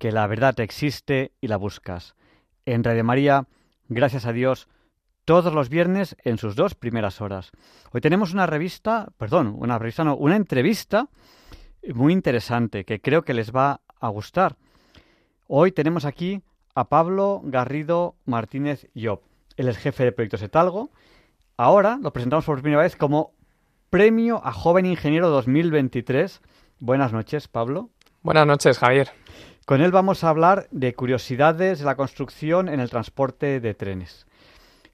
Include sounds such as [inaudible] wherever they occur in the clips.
que la verdad existe y la buscas. En Radio María, gracias a Dios, todos los viernes en sus dos primeras horas. Hoy tenemos una revista, perdón, una revista no, una entrevista muy interesante que creo que les va a gustar. Hoy tenemos aquí a Pablo Garrido Martínez Job. Él es jefe de proyectos Etalgo Ahora lo presentamos por primera vez como Premio a Joven Ingeniero 2023. Buenas noches, Pablo. Buenas noches, Javier. Con él vamos a hablar de curiosidades de la construcción en el transporte de trenes.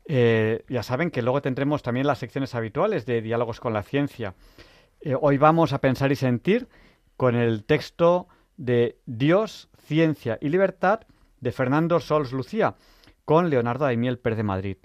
Eh, ya saben que luego tendremos también las secciones habituales de diálogos con la ciencia. Eh, hoy vamos a pensar y sentir con el texto de Dios, Ciencia y Libertad de Fernando Sols Lucía con Leonardo Daimiel Pérez de Madrid.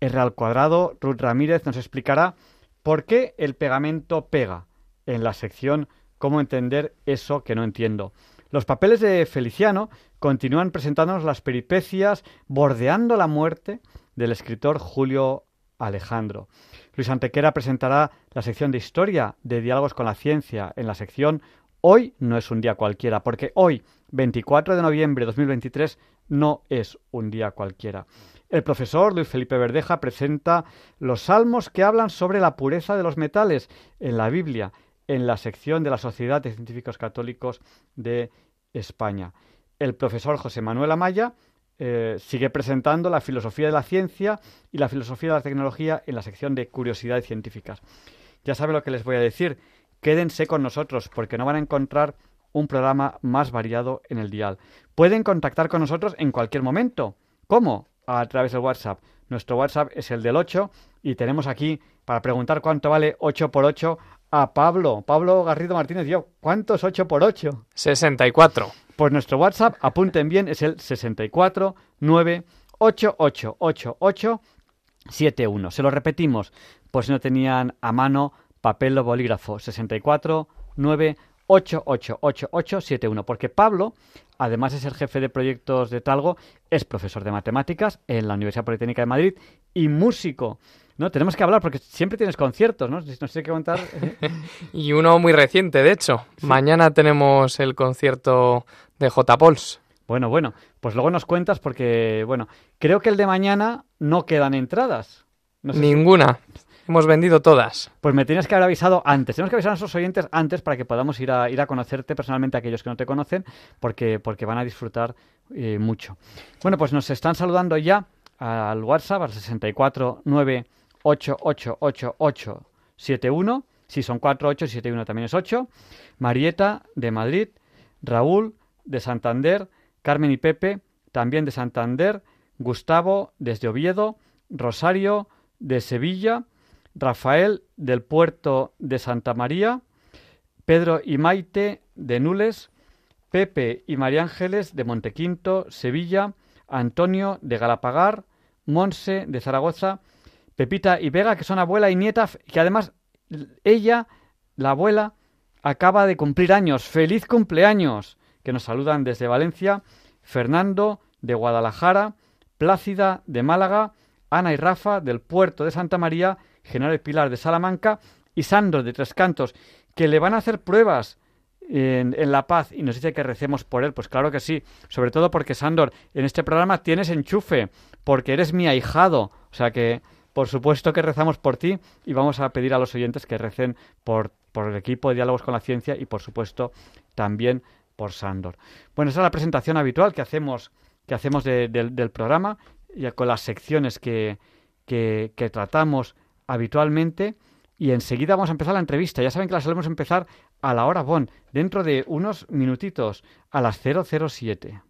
R al cuadrado, Ruth Ramírez nos explicará por qué el pegamento pega en la sección Cómo entender eso que no entiendo. Los papeles de Feliciano continúan presentándonos las peripecias bordeando la muerte del escritor Julio Alejandro. Luis Antequera presentará la sección de historia de diálogos con la ciencia en la sección Hoy no es un día cualquiera, porque hoy, 24 de noviembre de 2023, no es un día cualquiera. El profesor Luis Felipe Verdeja presenta los salmos que hablan sobre la pureza de los metales en la Biblia, en la sección de la Sociedad de Científicos Católicos de España. El profesor José Manuel Amaya eh, sigue presentando la filosofía de la ciencia y la filosofía de la tecnología en la sección de curiosidades científicas. Ya saben lo que les voy a decir. Quédense con nosotros porque no van a encontrar un programa más variado en el dial. Pueden contactar con nosotros en cualquier momento. ¿Cómo? a través del WhatsApp. Nuestro WhatsApp es el del 8 y tenemos aquí para preguntar cuánto vale 8 por 8 a Pablo. Pablo Garrido Martínez, yo, ¿cuánto es 8 por 8? 64. Pues nuestro WhatsApp, apunten bien, es el 64 9 71. Se lo repetimos, pues si no tenían a mano papel o bolígrafo. 64 9 888871, porque Pablo, además de ser jefe de proyectos de Talgo, es profesor de matemáticas en la Universidad Politécnica de Madrid y músico. ¿No? Tenemos que hablar porque siempre tienes conciertos, ¿no? No sé qué contar. [laughs] y uno muy reciente, de hecho. Mañana tenemos el concierto de J. Pols. Bueno, bueno, pues luego nos cuentas porque, bueno, creo que el de mañana no quedan entradas. Ninguna. Hemos vendido todas. Pues me tienes que haber avisado antes. Tenemos que avisar a nuestros oyentes antes para que podamos ir a, ir a conocerte personalmente a aquellos que no te conocen, porque, porque van a disfrutar eh, mucho. Bueno, pues nos están saludando ya al WhatsApp, al 649888871. Si son 4871 también es 8. Marieta de Madrid, Raúl de Santander, Carmen y Pepe también de Santander, Gustavo desde Oviedo, Rosario de Sevilla, Rafael del puerto de Santa María, Pedro y Maite de Nules, Pepe y María Ángeles de Montequinto, Sevilla, Antonio de Galapagar, Monse de Zaragoza, Pepita y Vega, que son abuela y nieta, que además ella, la abuela, acaba de cumplir años. ¡Feliz cumpleaños! Que nos saludan desde Valencia, Fernando de Guadalajara, Plácida de Málaga, Ana y Rafa del puerto de Santa María General Pilar de Salamanca y Sandro de Tres Cantos, que le van a hacer pruebas en, La Paz y nos dice que recemos por él. Pues claro que sí, sobre todo porque Sandor, en este programa tienes enchufe, porque eres mi ahijado. O sea que, por supuesto que rezamos por ti y vamos a pedir a los oyentes que recen por, por el equipo de Diálogos con la Ciencia y, por supuesto, también por Sandor. Bueno, esa es la presentación habitual que hacemos, que hacemos del programa. ya con las secciones que, que, que tratamos habitualmente y enseguida vamos a empezar la entrevista. Ya saben que la solemos empezar a la hora Bon, dentro de unos minutitos, a las 007.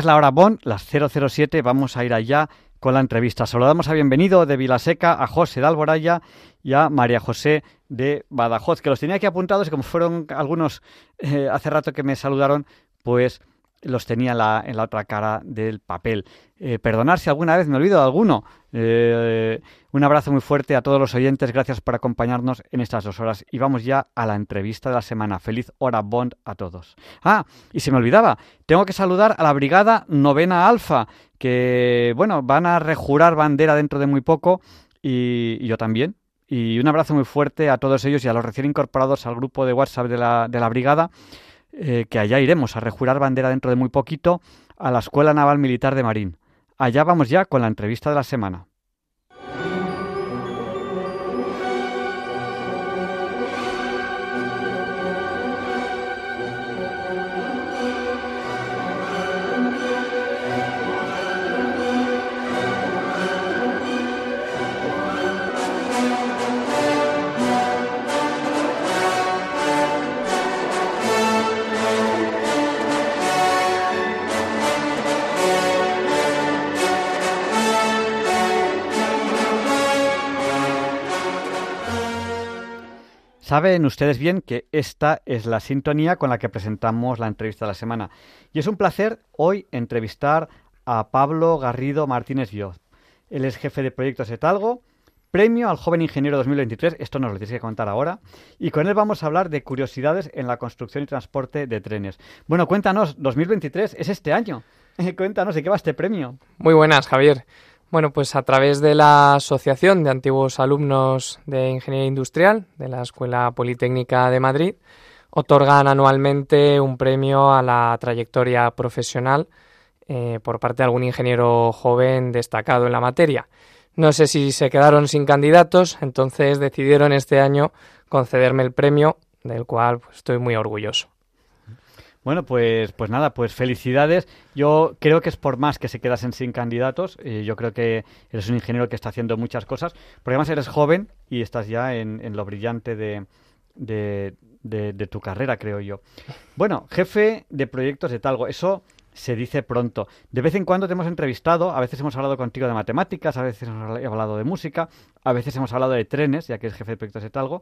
Es la hora Bon, las 007, vamos a ir allá con la entrevista. Saludamos a bienvenido de Vilaseca a José de Alboraya y a María José de Badajoz, que los tenía aquí apuntados y como fueron algunos eh, hace rato que me saludaron, pues los tenía en la, en la otra cara del papel. Eh, perdonar si alguna vez me olvido de alguno. Eh, un abrazo muy fuerte a todos los oyentes, gracias por acompañarnos en estas dos horas. Y vamos ya a la entrevista de la semana. Feliz hora Bond a todos. Ah, y se me olvidaba, tengo que saludar a la Brigada Novena Alfa, que, bueno, van a rejurar bandera dentro de muy poco, y, y yo también. Y un abrazo muy fuerte a todos ellos y a los recién incorporados al grupo de WhatsApp de la, de la Brigada eh, que allá iremos a rejurar bandera dentro de muy poquito a la Escuela Naval Militar de Marín. Allá vamos ya con la entrevista de la semana. Saben ustedes bien que esta es la sintonía con la que presentamos la entrevista de la semana. Y es un placer hoy entrevistar a Pablo Garrido Martínez Bioz. Él es jefe de proyectos Etalgo, premio al joven ingeniero 2023, esto nos lo tienes que contar ahora, y con él vamos a hablar de curiosidades en la construcción y transporte de trenes. Bueno, cuéntanos, 2023 es este año. [laughs] cuéntanos, ¿de qué va este premio? Muy buenas, Javier. Bueno, pues a través de la Asociación de Antiguos Alumnos de Ingeniería Industrial de la Escuela Politécnica de Madrid, otorgan anualmente un premio a la trayectoria profesional eh, por parte de algún ingeniero joven destacado en la materia. No sé si se quedaron sin candidatos, entonces decidieron este año concederme el premio, del cual pues, estoy muy orgulloso. Bueno, pues, pues nada, pues felicidades. Yo creo que es por más que se quedasen sin candidatos. Eh, yo creo que eres un ingeniero que está haciendo muchas cosas, porque además eres joven y estás ya en, en lo brillante de, de, de, de, tu carrera, creo yo. Bueno, jefe de proyectos de Talgo, eso se dice pronto. De vez en cuando te hemos entrevistado, a veces hemos hablado contigo de matemáticas, a veces hemos hablado de música, a veces hemos hablado de trenes, ya que eres jefe de proyectos de Talgo.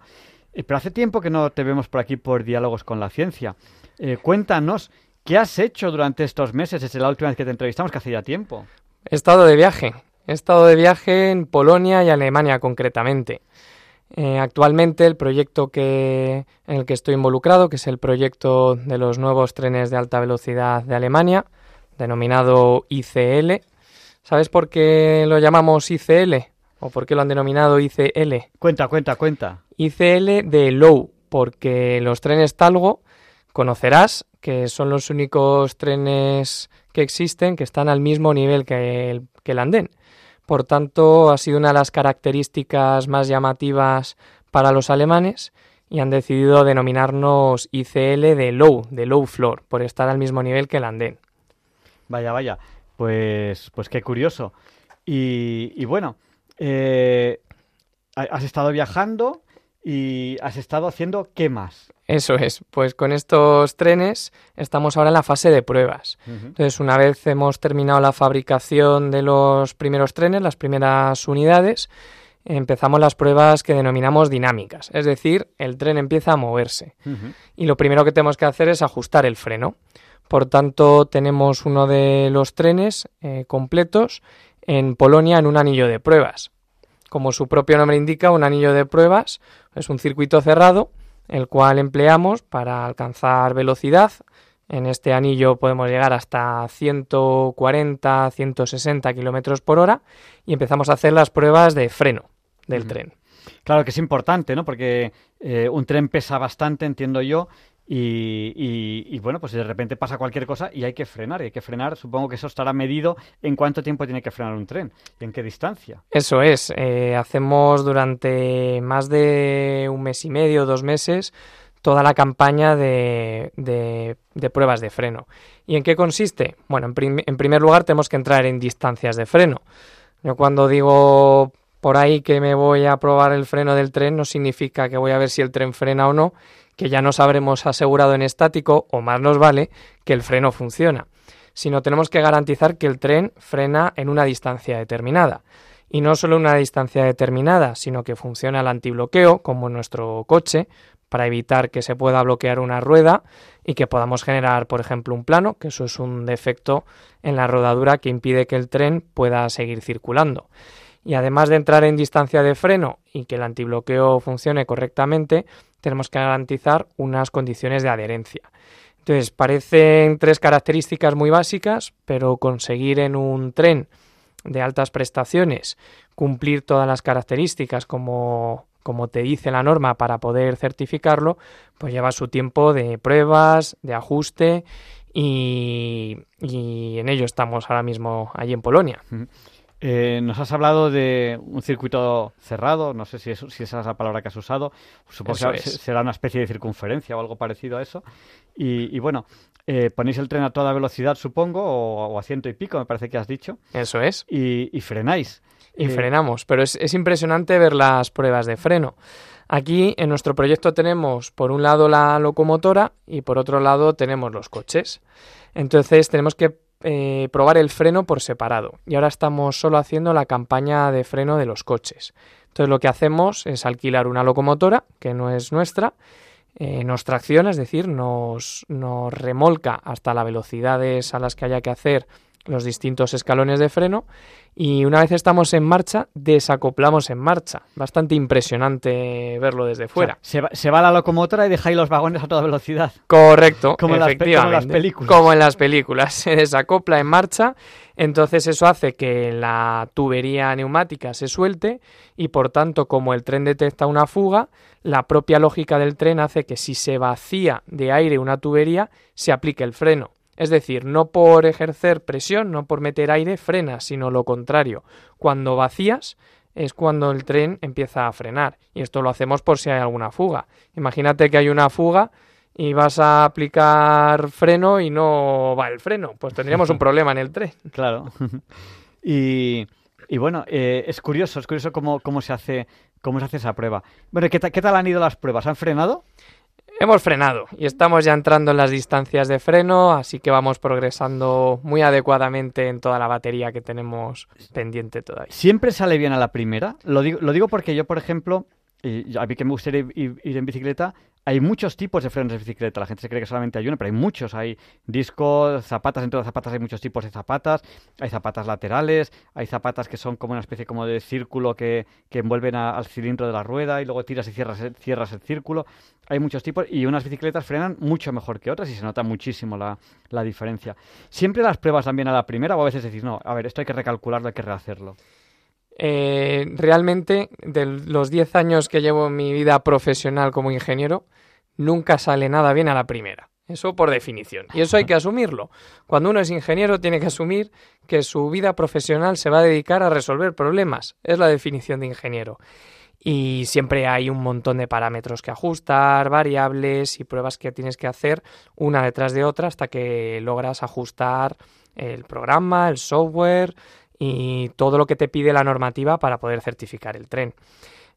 Eh, pero hace tiempo que no te vemos por aquí por diálogos con la ciencia. Eh, cuéntanos, ¿qué has hecho durante estos meses desde la última vez que te entrevistamos, que hace ya tiempo? He estado de viaje. He estado de viaje en Polonia y Alemania concretamente. Eh, actualmente el proyecto que, en el que estoy involucrado, que es el proyecto de los nuevos trenes de alta velocidad de Alemania, denominado ICL, ¿Sabes por qué lo llamamos ICL? ¿O por qué lo han denominado ICL? Cuenta, cuenta, cuenta. ICL de low, porque los trenes Talgo conocerás que son los únicos trenes que existen que están al mismo nivel que el, andén. Por tanto, ha sido una de las características más llamativas para los alemanes y han decidido denominarnos ICL de low, de low floor, por estar al mismo nivel que el andén. Vaya, vaya. Pues, pues qué curioso. Y, y bueno, eh, has estado viajando y has estado haciendo qué más. Eso es, pues con estos trenes estamos ahora en la fase de pruebas. Entonces, una vez hemos terminado la fabricación de los primeros trenes, las primeras unidades, empezamos las pruebas que denominamos dinámicas, es decir, el tren empieza a moverse y lo primero que tenemos que hacer es ajustar el freno. Por tanto, tenemos uno de los trenes eh, completos en Polonia en un anillo de pruebas. Como su propio nombre indica, un anillo de pruebas es un circuito cerrado, el cual empleamos para alcanzar velocidad. En este anillo podemos llegar hasta 140, 160 kilómetros por hora y empezamos a hacer las pruebas de freno del tren. Claro que es importante, ¿no? Porque eh, un tren pesa bastante, entiendo yo, y, bueno, pues de repente pasa cualquier cosa y hay que frenar. Y hay que frenar, supongo que eso estará medido en cuánto tiempo tiene que frenar un tren y en qué distancia. Eso es. Eh, hacemos durante más de un mes y medio, dos meses, toda la campaña de, de, pruebas de freno. ¿Y en qué consiste? Bueno, en, en primer lugar tenemos que entrar en distancias de freno. Yo cuando digo por ahí que me voy a probar el freno del tren no significa que voy a ver si el tren frena o no, que ya nos habremos asegurado en estático, o más nos vale, que el freno funciona, sino tenemos que garantizar que el tren frena en una distancia determinada. Y no solo una distancia determinada, sino que funciona el antibloqueo, como en nuestro coche, para evitar que se pueda bloquear una rueda y que podamos generar, por ejemplo, un plano, que eso es un defecto en la rodadura que impide que el tren pueda seguir circulando. Y además de entrar en distancia de freno y que el antibloqueo funcione correctamente, tenemos que garantizar unas condiciones de adherencia. Entonces, parecen tres características muy básicas, pero conseguir en un tren de altas prestaciones cumplir todas las características como, como te dice la norma para poder certificarlo, pues lleva su tiempo de pruebas, de ajuste y, y en ello estamos ahora mismo allí en Polonia. Eh, nos has hablado de un circuito cerrado, no sé si, si esa es la palabra que has usado, supongo que será una especie de circunferencia o algo parecido a eso. Y, bueno, eh, ponéis el tren a toda velocidad, supongo, o, a ciento y pico, me parece que has dicho. Eso es. Y, frenáis. Y eh, frenamos, pero es, es impresionante ver las pruebas de freno. Aquí en nuestro proyecto tenemos por un lado la locomotora y por otro lado tenemos los coches. Entonces tenemos que eh, probar el freno por separado y ahora estamos solo haciendo la campaña de freno de los coches. Entonces lo que hacemos es alquilar una locomotora que no es nuestra, eh, nos tracciona, es decir, nos, nos remolca hasta las velocidades a las que haya que hacer los distintos escalones de freno y una vez estamos en marcha, desacoplamos en marcha. Bastante impresionante verlo desde fuera. se, va, la locomotora y dejáis los vagones a toda velocidad. Correcto, como efectivamente. En las, películas. Como en las películas. [laughs] Se desacopla en marcha, entonces eso hace que la tubería neumática se suelte y por tanto, como el tren detecta una fuga, la propia lógica del tren hace que si se vacía de aire una tubería, se aplique el freno. Es decir, no por ejercer presión, no por meter aire, frenas, sino lo contrario. Cuando vacías es cuando el tren empieza a frenar. Y esto lo hacemos por si hay alguna fuga. Imagínate que hay una fuga y vas a aplicar freno y no va el freno. Pues tendríamos un [laughs] problema en el tren. Claro. [laughs] y, bueno, eh, es curioso, es curioso cómo, cómo, se hace, cómo se hace esa prueba. Bueno, ¿qué, ¿qué tal han ido las pruebas? ¿Han frenado? Hemos frenado y estamos ya entrando en las distancias de freno, así que vamos progresando muy adecuadamente en toda la batería que tenemos pendiente todavía. ¿Siempre sale bien a la primera? Lo digo, lo digo porque yo, por ejemplo, y a mí que me gustaría ir, en bicicleta, hay muchos tipos de frenos de bicicleta. La gente se cree que solamente hay uno, pero hay muchos. Hay discos, zapatas. Dentro de zapatas hay muchos tipos de zapatas. Hay zapatas laterales. Hay zapatas que son como una especie como de círculo que, que envuelven al cilindro de la rueda y luego tiras y cierras, cierras el círculo. Hay muchos tipos y unas bicicletas frenan mucho mejor que otras y se nota muchísimo la, la diferencia. Siempre las pruebas también a la primera o a veces decís, no, a ver, esto hay que recalcularlo, hay que rehacerlo. Eh, realmente, de los 10 años que llevo en mi vida profesional como ingeniero, nunca sale nada bien a la primera. Eso por definición. Y eso hay que asumirlo. Cuando uno es ingeniero tiene que asumir que su vida profesional se va a dedicar a resolver problemas. Es la definición de ingeniero. Y siempre hay un montón de parámetros que ajustar, variables y pruebas que tienes que hacer una detrás de otra hasta que logras ajustar el programa, el software, y todo lo que te pide la normativa para poder certificar el tren.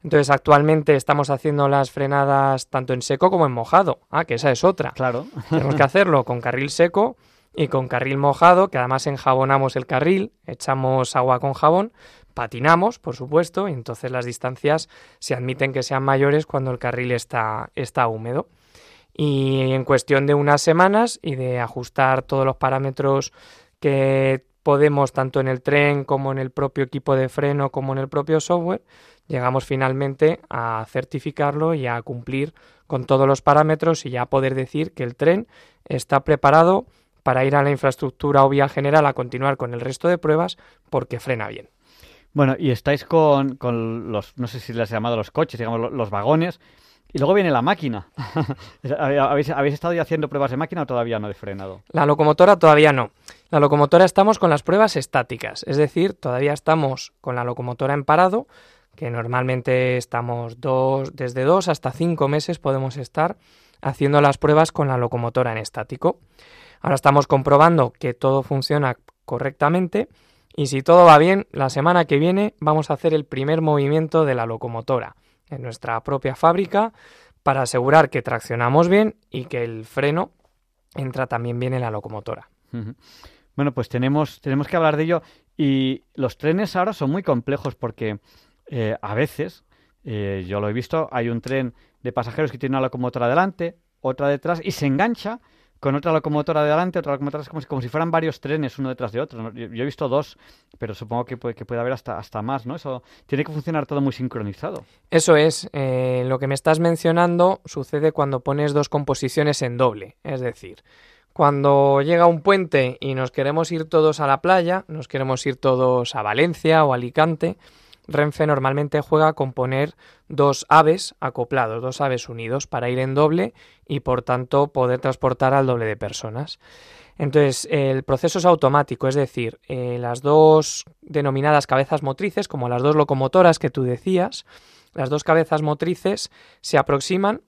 Entonces, actualmente estamos haciendo las frenadas tanto en seco como en mojado. Ah, que esa es otra. Claro. Tenemos que hacerlo con carril seco y con carril mojado, que además enjabonamos el carril, echamos agua con jabón, patinamos, por supuesto, y entonces las distancias se admiten que sean mayores cuando el carril está, está húmedo. Y en cuestión de unas semanas y de ajustar todos los parámetros que podemos, tanto en el tren como en el propio equipo de freno como en el propio software, llegamos finalmente a certificarlo y a cumplir con todos los parámetros y ya poder decir que el tren está preparado para ir a la infraestructura o vía general a continuar con el resto de pruebas porque frena bien. Bueno, y estáis con, con los, no sé si les he llamado los coches, digamos, los vagones, y luego viene la máquina. [laughs] ¿Habéis, estado ya haciendo pruebas de máquina o todavía no de frenado? La locomotora todavía no. La locomotora estamos con las pruebas estáticas, es decir, todavía estamos con la locomotora en parado, que normalmente estamos dos, desde dos hasta cinco meses podemos estar haciendo las pruebas con la locomotora en estático. Ahora estamos comprobando que todo funciona correctamente y si todo va bien, la semana que viene vamos a hacer el primer movimiento de la locomotora en nuestra propia fábrica para asegurar que traccionamos bien y que el freno entra también bien en la locomotora. Bueno, pues tenemos, tenemos que hablar de ello y los trenes ahora son muy complejos porque eh, a veces, eh, yo lo he visto, hay un tren de pasajeros que tiene una locomotora delante, otra detrás y se engancha con otra locomotora de delante, otra locomotora, es como si, como si fueran varios trenes uno detrás de otro. Yo, he visto dos, pero supongo que puede, que puede haber hasta, hasta más, ¿no? Eso tiene que funcionar todo muy sincronizado. Eso es. Eh, lo que me estás mencionando sucede cuando pones dos composiciones en doble. Es decir, cuando llega un puente y nos queremos ir todos a la playa, nos queremos ir todos a Valencia o Alicante, Renfe normalmente juega con poner dos aves acoplados, dos aves unidos para ir en doble y por tanto poder transportar al doble de personas. Entonces, el proceso es automático, es decir, eh, las dos denominadas cabezas motrices, como las dos locomotoras que tú decías, las dos cabezas motrices se aproximan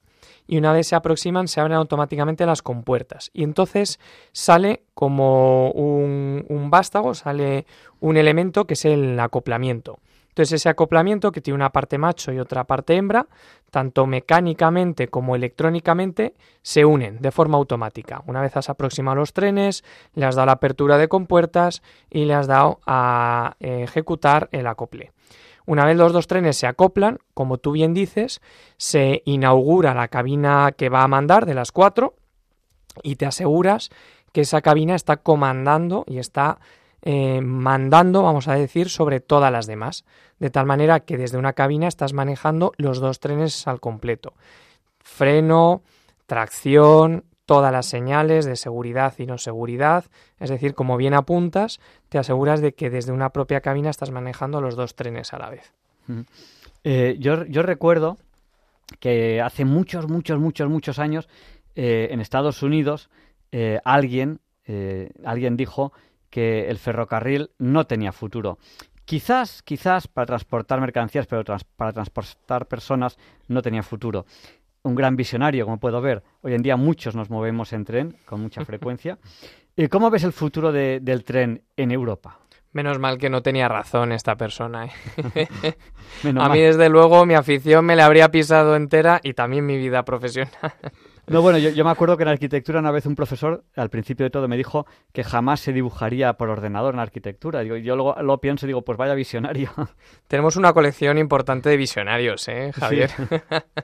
y una vez se aproximan se abren automáticamente las compuertas y entonces sale como un, un vástago, sale un elemento que es el acoplamiento. Entonces ese acoplamiento que tiene una parte macho y otra parte hembra, tanto mecánicamente como electrónicamente, se unen de forma automática. Una vez has aproximado los trenes, le has dado la apertura de compuertas y le has dado a eh, ejecutar el acople. Una vez los dos trenes se acoplan, como tú bien dices, se inaugura la cabina que va a mandar de las cuatro y te aseguras que esa cabina está comandando y está eh, mandando, vamos a decir, sobre todas las demás, de tal manera que desde una cabina estás manejando los dos trenes al completo. Freno, tracción, todas las señales de seguridad y no seguridad, es decir, como bien apuntas, te aseguras de que desde una propia cabina estás manejando los dos trenes a la vez. Eh, yo, recuerdo que hace muchos, muchos, muchos, muchos años eh, en Estados Unidos alguien, alguien dijo que el ferrocarril no tenía futuro. Quizás, quizás para transportar mercancías, pero para transportar personas no tenía futuro. Un gran visionario, como puedo ver. Hoy en día muchos nos movemos en tren con mucha [laughs] frecuencia. ¿Y cómo ves el futuro del tren en Europa? Menos mal que no tenía razón esta persona. ¿eh? [laughs] a mí, desde luego, mi afición me la habría pisado entera y también mi vida profesional. No, bueno, yo, yo me acuerdo que en arquitectura una vez un profesor, al principio de todo, me dijo que jamás se dibujaría por ordenador en arquitectura. Digo, yo luego lo pienso y digo, pues vaya visionario. [laughs] Tenemos una colección importante de visionarios, ¿eh, Javier?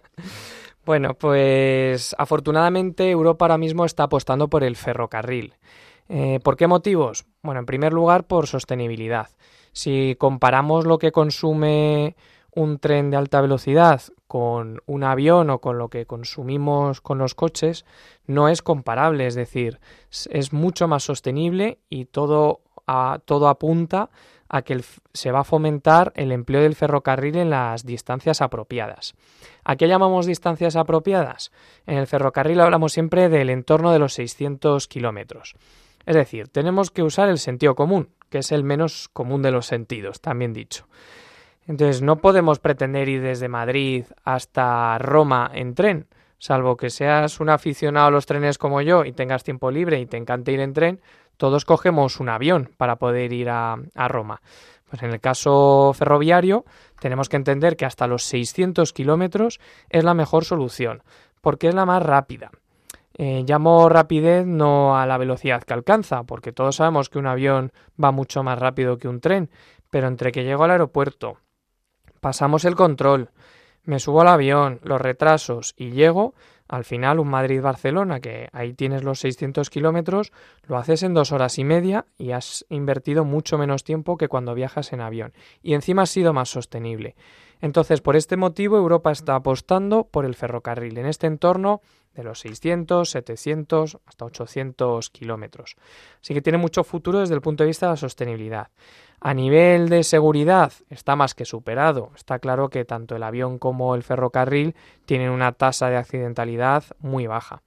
[laughs] bueno, pues afortunadamente Europa ahora mismo está apostando por el ferrocarril. Eh, ¿Por qué motivos? Bueno, en primer lugar, por sostenibilidad. Si comparamos lo que consume un tren de alta velocidad con un avión o con lo que consumimos con los coches, no es comparable, es decir, es mucho más sostenible y todo, a, todo apunta a que se va a fomentar el empleo del ferrocarril en las distancias apropiadas. ¿A qué llamamos distancias apropiadas? En el ferrocarril hablamos siempre del entorno de los 600 kilómetros. Es decir, tenemos que usar el sentido común, que es el menos común de los sentidos, también dicho. Entonces, no podemos pretender ir desde Madrid hasta Roma en tren, salvo que seas un aficionado a los trenes como yo y tengas tiempo libre y te encante ir en tren, todos cogemos un avión para poder ir a, Roma. Pues en el caso ferroviario tenemos que entender que hasta los 600 kilómetros es la mejor solución, porque es la más rápida. Eh, llamo rapidez no a la velocidad que alcanza, porque todos sabemos que un avión va mucho más rápido que un tren, pero entre que llego al aeropuerto, pasamos el control, me subo al avión, los retrasos y llego, al final un Madrid-Barcelona, que ahí tienes los 600 kilómetros, lo haces en dos horas y media y has invertido mucho menos tiempo que cuando viajas en avión. Y encima has sido más sostenible. Entonces, por este motivo, Europa está apostando por el ferrocarril en este entorno de los 600, 700 hasta 800 kilómetros. Así que tiene mucho futuro desde el punto de vista de la sostenibilidad. A nivel de seguridad está más que superado. Está claro que tanto el avión como el ferrocarril tienen una tasa de accidentalidad muy baja.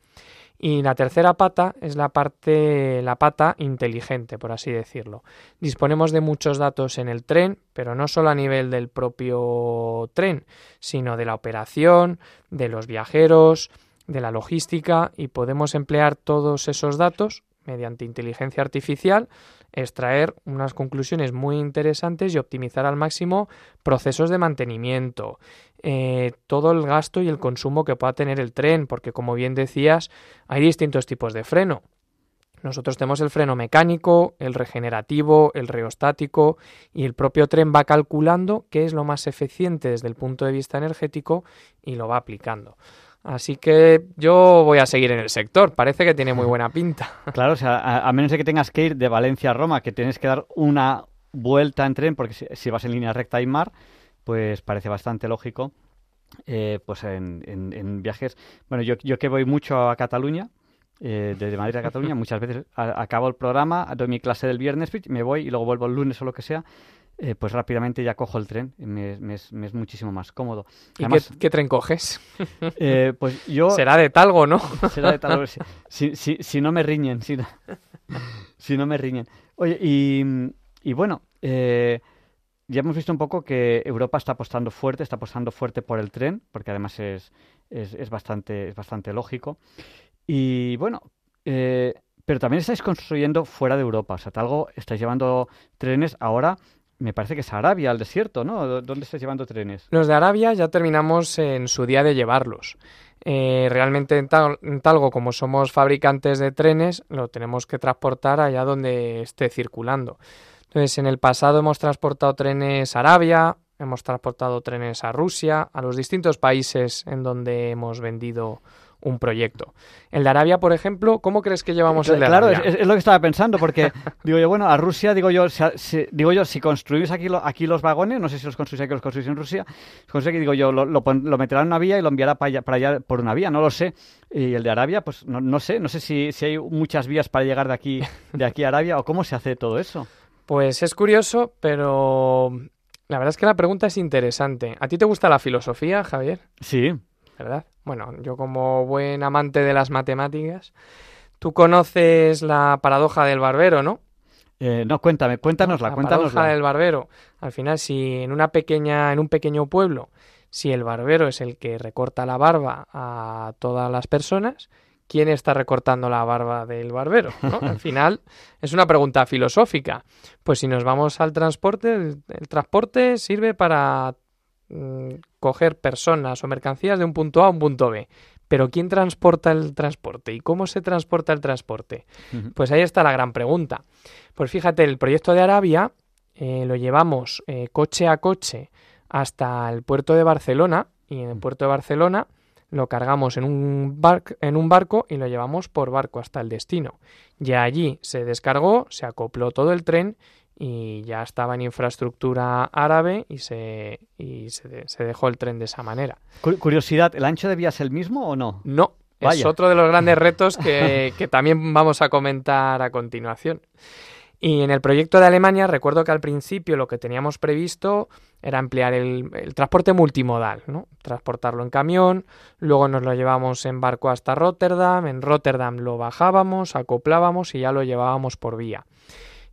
Y la tercera pata es la parte, la pata inteligente, por así decirlo. Disponemos de muchos datos en el tren, pero no solo a nivel del propio tren, sino de la operación, de los viajeros, de la logística y podemos emplear todos esos datos mediante inteligencia artificial, extraer unas conclusiones muy interesantes y optimizar al máximo procesos de mantenimiento, eh, todo el gasto y el consumo que pueda tener el tren, porque como bien decías, hay distintos tipos de freno. Nosotros tenemos el freno mecánico, el regenerativo, el reostático y el propio tren va calculando qué es lo más eficiente desde el punto de vista energético y lo va aplicando. Así que yo voy a seguir en el sector. Parece que tiene muy buena pinta. [laughs] Claro, o sea, a, menos de que tengas que ir de Valencia a Roma, que tienes que dar una vuelta en tren, porque si, vas en línea recta y mar, pues parece bastante lógico. Eh, pues en, viajes. Bueno, yo, yo que voy mucho a Cataluña, eh, desde Madrid a Cataluña, [laughs] muchas veces acabo el programa, doy mi clase del viernes, me voy y luego vuelvo el lunes o lo que sea. Eh, pues rápidamente ya cojo el tren, me, es, muchísimo más cómodo. ¿Y qué, tren coges? [laughs] Eh, pues yo... Será de talgo, ¿no? [laughs] Será de talgo, si, si, si, no me riñen, si no, [laughs] si no me riñen. Oye, y, bueno, eh, ya hemos visto un poco que Europa está apostando fuerte, está apostando fuerte por el tren, porque además es, es, bastante, es bastante lógico. Y bueno, pero también estáis construyendo fuera de Europa. O sea, Talgo estáis llevando trenes ahora me parece que es Arabia, al desierto, ¿no? ¿Dónde estás llevando trenes? Los de Arabia ya terminamos en su día de llevarlos. Eh, realmente en, Talgo, como somos fabricantes de trenes, lo tenemos que transportar allá donde esté circulando. Entonces, en el pasado hemos transportado trenes a Arabia, hemos transportado trenes a Rusia, a los distintos países en donde hemos vendido un proyecto. El de Arabia, por ejemplo, ¿cómo crees que llevamos el de claro, Arabia? Claro, es, lo que estaba pensando, porque [laughs] digo yo, bueno, a Rusia, digo yo, si, digo yo, si construís aquí, aquí los vagones, no sé si los construís aquí o los construís en Rusia, construís digo yo, lo, lo, meterá en una vía y lo enviará para allá, para allá, por una vía, no lo sé. Y el de Arabia, pues no, no sé, no sé si, si hay muchas vías para llegar de aquí, de aquí a Arabia o cómo se hace todo eso. Pues es curioso, pero la verdad es que la pregunta es interesante. ¿A ti te gusta la filosofía, Javier? Sí. ¿Verdad? Bueno, yo como buen amante de las matemáticas, tú conoces la paradoja del barbero, ¿no? Eh, no, cuéntame, cuéntanosla, la cuéntanosla. paradoja del barbero. Al final, si en una pequeña, en un pequeño pueblo, si el barbero es el que recorta la barba a todas las personas, ¿quién está recortando la barba del barbero? [laughs] Al final es una pregunta filosófica. Pues si nos vamos al transporte, el transporte sirve para Mm, coger personas o mercancías de un punto A a un punto B. Pero ¿quién transporta el transporte? ¿Y cómo se transporta el transporte? Pues ahí está la gran pregunta. Pues fíjate, el proyecto de Arabia eh, lo llevamos eh, coche a coche hasta el puerto de Barcelona y en el puerto de Barcelona lo cargamos en un, bar- en un barco y lo llevamos por barco hasta el destino. Ya allí se descargó, se acopló todo el tren y ya estaba en infraestructura árabe y se, y se, de- se dejó el tren de esa manera. Cu- Curiosidad, ¿el ancho de vía es el mismo o no? No, es otro de los grandes [laughs] retos que, que también vamos a comentar a continuación. Y en el proyecto de Alemania, recuerdo que al principio lo que teníamos previsto era emplear el, el transporte multimodal, ¿no? Transportarlo en camión, luego nos lo llevamos en barco hasta Rotterdam, en Rotterdam lo bajábamos, acoplábamos y ya lo llevábamos por vía.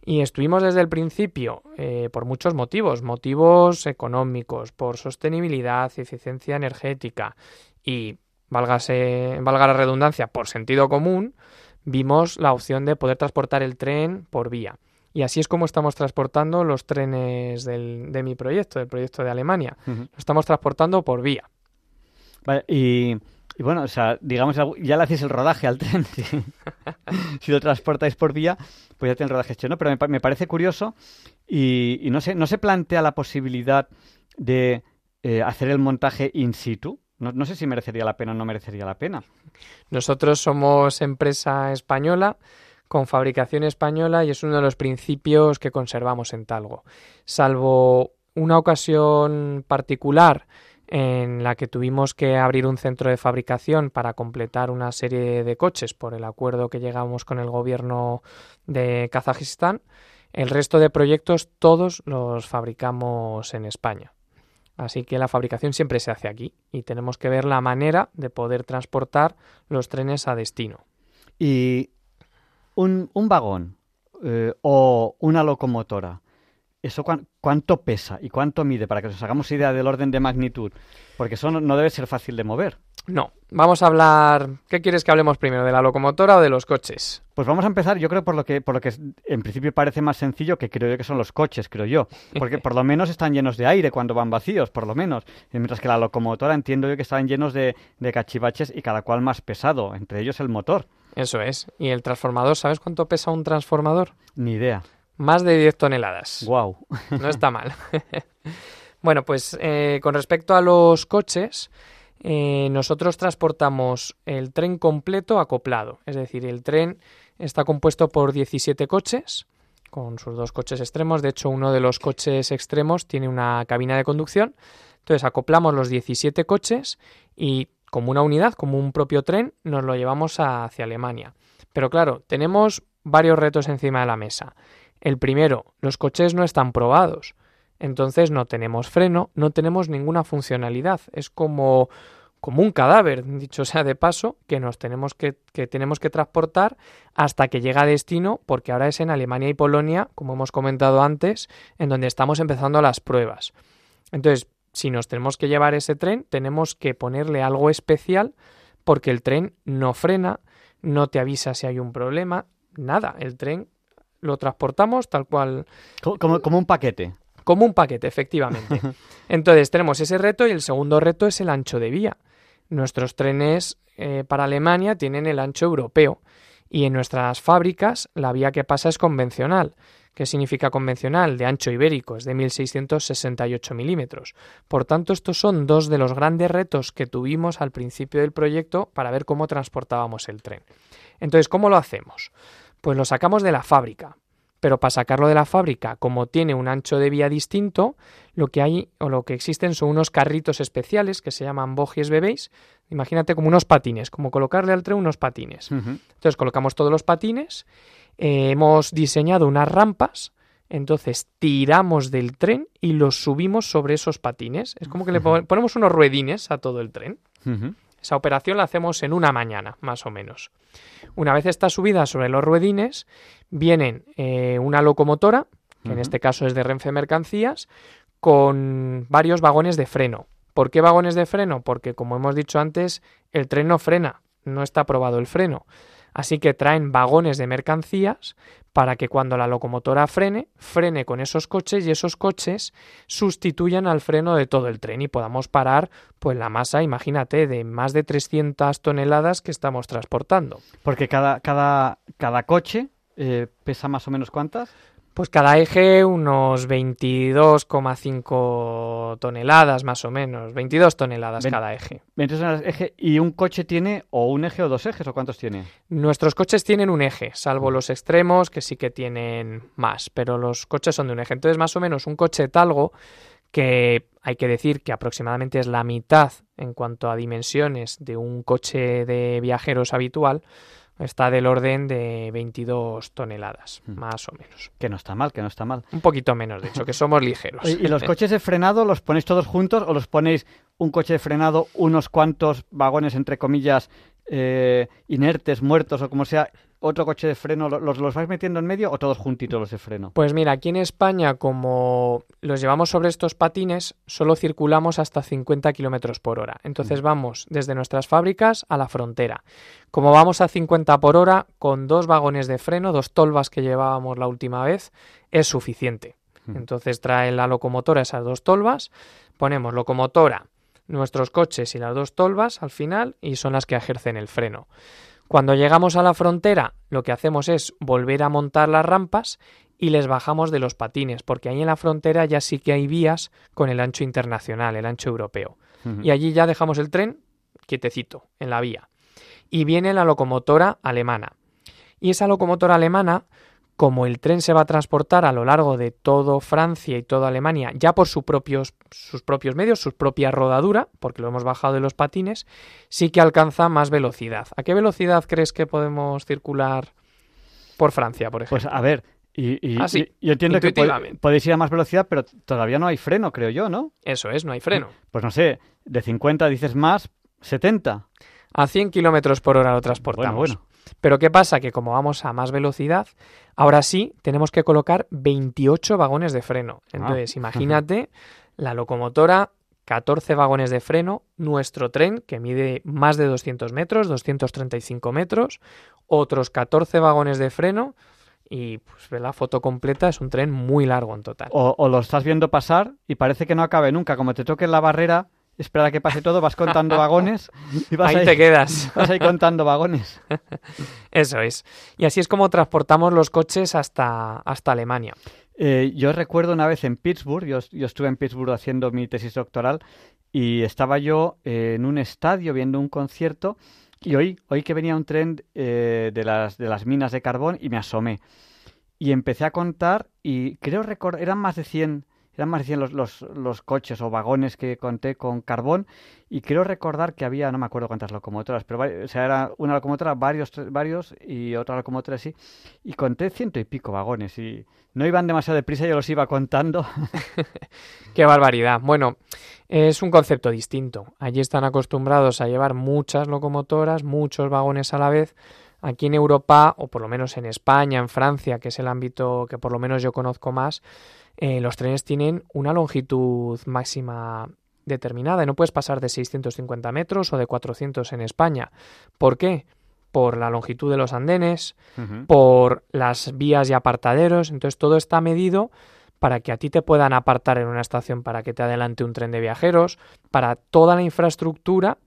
Y estuvimos desde el principio eh, por muchos motivos, motivos económicos, por sostenibilidad, eficiencia energética y, válgase, valga la redundancia, por sentido común, vimos la opción de poder transportar el tren por vía. Y así es como estamos transportando los trenes del- de mi proyecto, del proyecto de Alemania. Lo estamos transportando por vía. Vale, y, y bueno, o sea, digamos, ya le hacéis el rodaje al tren. [laughs] Si, lo transportáis por vía, pues ya tiene el rodaje hecho, ¿no? Pero me, pa- me parece curioso y, y no, se, no se plantea la posibilidad de eh, hacer el montaje in situ. No, no sé si merecería la pena o no merecería la pena. Nosotros somos empresa española con fabricación española y es uno de los principios que conservamos en Talgo. Salvo una ocasión particular en la que tuvimos que abrir un centro de fabricación para completar una serie de coches por el acuerdo que llegamos con el gobierno de Kazajistán, el resto de proyectos todos los fabricamos en España. Así que la fabricación siempre se hace aquí y tenemos que ver la manera de poder transportar los trenes a destino. Y un, vagón eh, o una locomotora, ¿eso cuán- cuánto pesa y cuánto mide? Para que nos hagamos idea del orden de magnitud. Porque eso no, no debe ser fácil de mover. No, vamos a hablar. ¿Qué quieres que hablemos primero? ¿De la locomotora o de los coches? Pues vamos a empezar, yo creo, por lo que, por lo que en principio parece más sencillo, que creo yo que son los coches, creo yo. Porque [laughs] por lo menos están llenos de aire cuando van vacíos, por lo menos. Mientras que la locomotora entiendo yo que están llenos de, de cachivaches y cada cual más pesado, entre ellos el motor. Eso es. ¿Y el transformador? ¿Sabes cuánto pesa un transformador? Ni idea. Más de 10 toneladas. Guau. No está mal. [laughs] bueno, pues eh, con respecto a los coches, eh, nosotros transportamos el tren completo acoplado. Es decir, el tren está compuesto por 17 coches, con sus dos coches extremos. De hecho, uno de los coches extremos tiene una cabina de conducción. Entonces, acoplamos los 17 coches y como una unidad, como un propio tren, nos lo llevamos hacia Alemania. Pero claro, tenemos varios retos encima de la mesa. El primero, los coches no están probados. Entonces no tenemos freno, no tenemos ninguna funcionalidad. Es como, como un cadáver, dicho sea de paso, que nos tenemos que, que tenemos que transportar hasta que llega a destino, porque ahora es en Alemania y Polonia, como hemos comentado antes, en donde estamos empezando las pruebas. Entonces, si nos tenemos que llevar ese tren, tenemos que ponerle algo especial, porque el tren no frena, no te avisa si hay un problema, nada. El tren lo transportamos tal cual Co- Como, como un paquete. como un paquete, efectivamente. [laughs] Entonces tenemos ese reto y el segundo reto es el ancho de vía. Nuestros trenes eh, para Alemania tienen el ancho europeo y en nuestras fábricas la vía que pasa es convencional. ¿Qué significa convencional? De ancho ibérico, es de 1668 milímetros. Por tanto, estos son dos de los grandes retos que tuvimos al principio del proyecto para ver cómo transportábamos el tren. Entonces, ¿cómo lo hacemos? Pues lo sacamos de la fábrica, pero para sacarlo de la fábrica, como tiene un ancho de vía distinto, lo que hay o lo que existen son unos carritos especiales que se llaman bogies bebéis. Imagínate como unos patines, como colocarle al tren unos patines. Entonces colocamos todos los patines, eh, hemos diseñado unas rampas, entonces tiramos del tren y los subimos sobre esos patines. Es como que le pon- ponemos unos ruedines a todo el tren. Esa operación la hacemos en una mañana, más o menos. Una vez está subida sobre los ruedines, vienen eh, una locomotora, que en este caso es de Renfe Mercancías, con varios vagones de freno. ¿Por qué vagones de freno? Porque, como hemos dicho antes, el tren no frena, no está aprobado el freno. Así que traen vagones de mercancías para que cuando la locomotora frene, frene con esos coches y esos coches sustituyan al freno de todo el tren y podamos parar pues la masa, imagínate, de más de 300 toneladas que estamos transportando. Porque cada, cada, cada coche eh, pesa más o menos cuántas? Pues cada eje unos 22,5 toneladas más o menos, 22 toneladas cada eje. 22 toneladas eje. ¿Y un coche tiene o un eje o dos ejes o cuántos tiene? Nuestros coches tienen un eje, salvo los extremos que sí que tienen más, pero los coches son de un eje. Entonces, más o menos un coche talgo que hay que decir que aproximadamente es la mitad en cuanto a dimensiones de un coche de viajeros habitual, está del orden de 22 toneladas, Mm. más o menos. Que no está mal, que no está mal. Un poquito menos, de hecho, que somos ligeros. ¿Y y los [laughs] coches de frenado los ponéis todos juntos o los ponéis un coche de frenado, unos cuantos vagones, entre comillas, eh, inertes, muertos o como sea, otro coche de freno, ¿lo- ¿los, los vais metiendo en medio o todos juntitos los de freno? Pues mira, aquí en España, como los llevamos sobre estos patines, solo circulamos hasta 50 kilómetros por hora. Entonces vamos desde nuestras fábricas a la frontera. Como vamos a 50 por hora, con dos vagones de freno, dos tolvas que llevábamos la última vez, es suficiente. Mm. Entonces trae la locomotora esas dos tolvas, ponemos locomotora, nuestros coches y las dos tolvas al final y son las que ejercen el freno. Cuando llegamos a la frontera, lo que hacemos es volver a montar las rampas y les bajamos de los patines, porque ahí en la frontera ya sí que hay vías con el ancho internacional, el ancho europeo. Y allí ya dejamos el tren quietecito, en la vía. Y viene la locomotora alemana. Y esa locomotora alemana, como el tren se va a transportar a lo largo de todo Francia y toda Alemania, ya por sus propios, sus propios medios, su propia rodadura, porque lo hemos bajado de los patines, sí que alcanza más velocidad. ¿A qué velocidad crees que podemos circular por Francia, por ejemplo? Pues a ver, y, y- Ah, sí, y- yo entiendo que podéis ir a más velocidad, pero todavía no hay freno, creo yo, ¿no? Eso es, no hay freno. Pues no sé, de 50 dices más, 70. A 100 kilómetros por hora lo transportamos. Bueno, bueno. Pero ¿qué pasa? Que como vamos a más velocidad, ahora sí tenemos que colocar 28 vagones de freno. Entonces, imagínate la locomotora, 14 vagones de freno, nuestro tren, que mide más de 200 metros, 235 metros, otros 14 vagones de freno y pues ve la foto completa, es un tren muy largo en total. O, o lo estás viendo pasar y parece que no acabe nunca. Como te toque la barrera, espera a que pase todo, vas contando vagones y vas Ahí te quedas. vas ahí contando vagones. [laughs] Eso es. Y así es como transportamos los coches hasta, hasta Alemania. Eh, yo recuerdo una vez en Pittsburgh, yo, yo estuve en Pittsburgh haciendo mi tesis doctoral y estaba yo eh, en un estadio viendo un concierto y oí, oí que venía un tren eh, de, las, de las minas de carbón y me asomé. Y empecé a contar y creo recordar, eran más de 100, eran más 100 los, los, los coches o vagones que conté con carbón y creo recordar que había, no me acuerdo cuántas locomotoras, pero o era una locomotora, varios, varios y otra locomotora así. Y conté ciento y pico vagones y no iban demasiado deprisa, yo los iba contando. [laughs] Qué barbaridad. Bueno, es un concepto distinto. Allí están acostumbrados a llevar muchas locomotoras, muchos vagones a la vez. Aquí en Europa, o por lo menos en España, en Francia, que es el ámbito que por lo menos yo conozco más, eh, los trenes tienen una longitud máxima determinada y no puedes pasar de 650 metros o de 400 en España. ¿Por qué? Por la longitud de los andenes, por las vías y apartaderos. Entonces todo está medido para que a ti te puedan apartar en una estación para que te adelante un tren de viajeros, para toda la infraestructura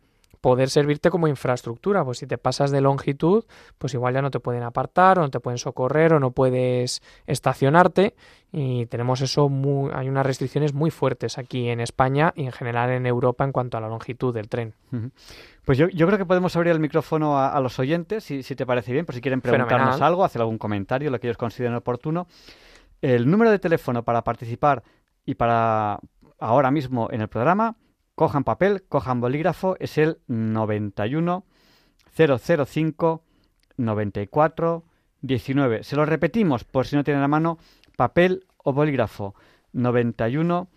poder servirte como infraestructura. Pues si te pasas de longitud, pues igual ya no te pueden apartar o no te pueden socorrer o no puedes estacionarte y tenemos eso muy, hay unas restricciones muy fuertes aquí en España y en general en Europa en cuanto a la longitud del tren. Pues yo, yo creo que podemos abrir el micrófono a, a los oyentes, si, si te parece bien, por si quieren preguntarnos Fenomenal. algo, hacer algún comentario, lo que ellos consideren oportuno. El número de teléfono para participar y para ahora mismo en el programa, cojan papel, cojan bolígrafo, es el 91 005 94 19. Se lo repetimos por si no tienen a mano papel o bolígrafo. 91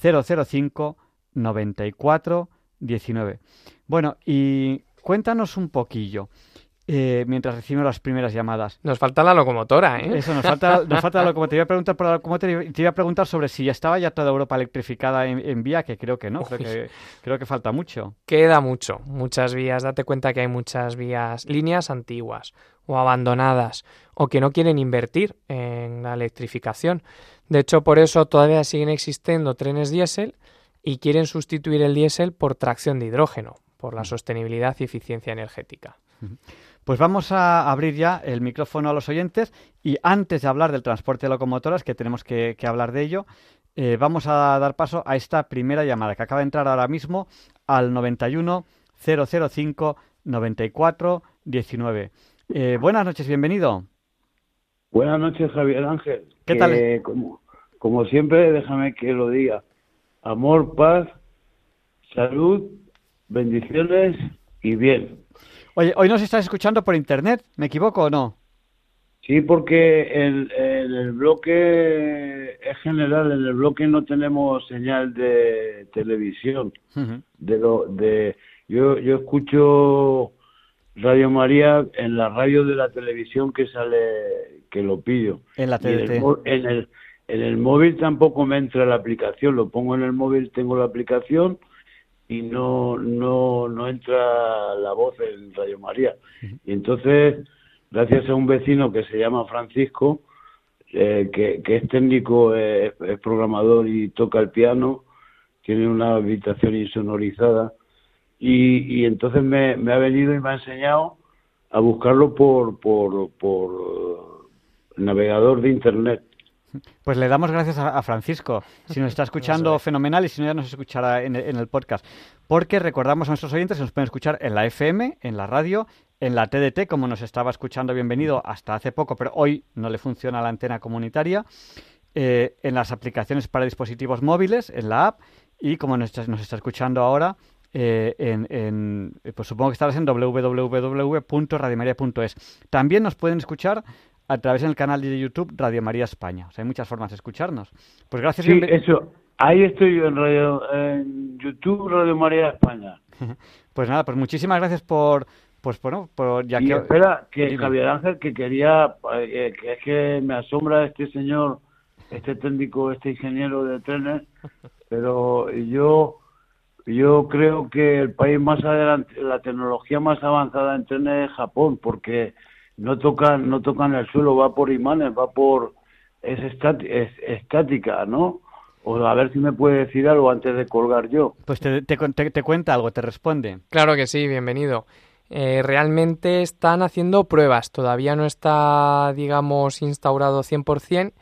005 94 19. Bueno, y cuéntanos un poquillo. Eh, mientras recibimos las primeras llamadas. Nos falta la locomotora, ¿eh? Eso, nos falta, nos [laughs] falta la locomotora. Te iba a preguntar por la locomotora y te iba a preguntar sobre si ya estaba ya toda Europa electrificada en, vía, que creo que no, creo que, creo que falta mucho. Queda mucho, muchas vías. Date cuenta que hay muchas vías, líneas antiguas o abandonadas o que no quieren invertir en la electrificación. De hecho, por eso todavía siguen existiendo trenes diésel y quieren sustituir el diésel por tracción de hidrógeno, por la mm. sostenibilidad y eficiencia energética. Pues vamos a abrir ya el micrófono a los oyentes y antes de hablar del transporte de locomotoras, que tenemos que, hablar de ello, eh, vamos a dar paso a esta primera llamada que acaba de entrar ahora mismo al 91 005 94 19. buenas noches, bienvenido. Buenas noches, Javier Ángel. ¿Qué tal? Como, como siempre, déjame que lo diga. Amor, paz, salud, bendiciones y bien. Oye, hoy nos estás escuchando por internet, ¿me equivoco o no? Sí, porque en, el bloque es general, en el bloque no tenemos señal de televisión. De lo de yo yo escucho Radio María en la radio de la televisión que sale que lo pido. En la TDT. En el, en el móvil tampoco me entra la aplicación, lo pongo en el móvil, tengo la aplicación y no, no, no entra la voz en Radio María. Y entonces, gracias a un vecino que se llama Francisco, eh, que, que, es técnico, es, programador y toca el piano, tiene una habitación insonorizada, y, y entonces me, me, ha venido y me ha enseñado a buscarlo por, por, por navegador de Internet. Pues le damos gracias a, Francisco. Si nos está [laughs] escuchando, fenomenal, y si no, ya nos escuchará en, el podcast. Porque recordamos a nuestros oyentes que nos pueden escuchar en la FM, en la radio, en la TDT, como nos estaba escuchando bienvenido hasta hace poco, pero hoy no le funciona la antena comunitaria, eh, en las aplicaciones para dispositivos móviles, en la app, y como nos está, nos está escuchando ahora, eh, en, pues supongo que estarás en www.radiomaria.es. También nos pueden escuchar a través del canal de YouTube Radio María España. O sea, hay muchas formas de escucharnos. Pues gracias. Sí, eso. Ahí estoy yo en, radio, en YouTube Radio María España. [laughs] pues nada, pues muchísimas gracias por... Pues bueno, por, ya que... espera, que Javier Ángel, que quería, eh, que es que me asombra este señor, este técnico, este ingeniero de trenes, pero yo yo creo que el país más adelante, la tecnología más avanzada en trenes es Japón, porque no tocan, no tocan el suelo, va por imanes, va por es, estática, ¿no? O a ver si me puede decir algo antes de colgar yo. Pues te, te, cuenta algo, te responde. Claro que sí, bienvenido. Eh, realmente están haciendo pruebas, todavía no está, digamos, instaurado 100%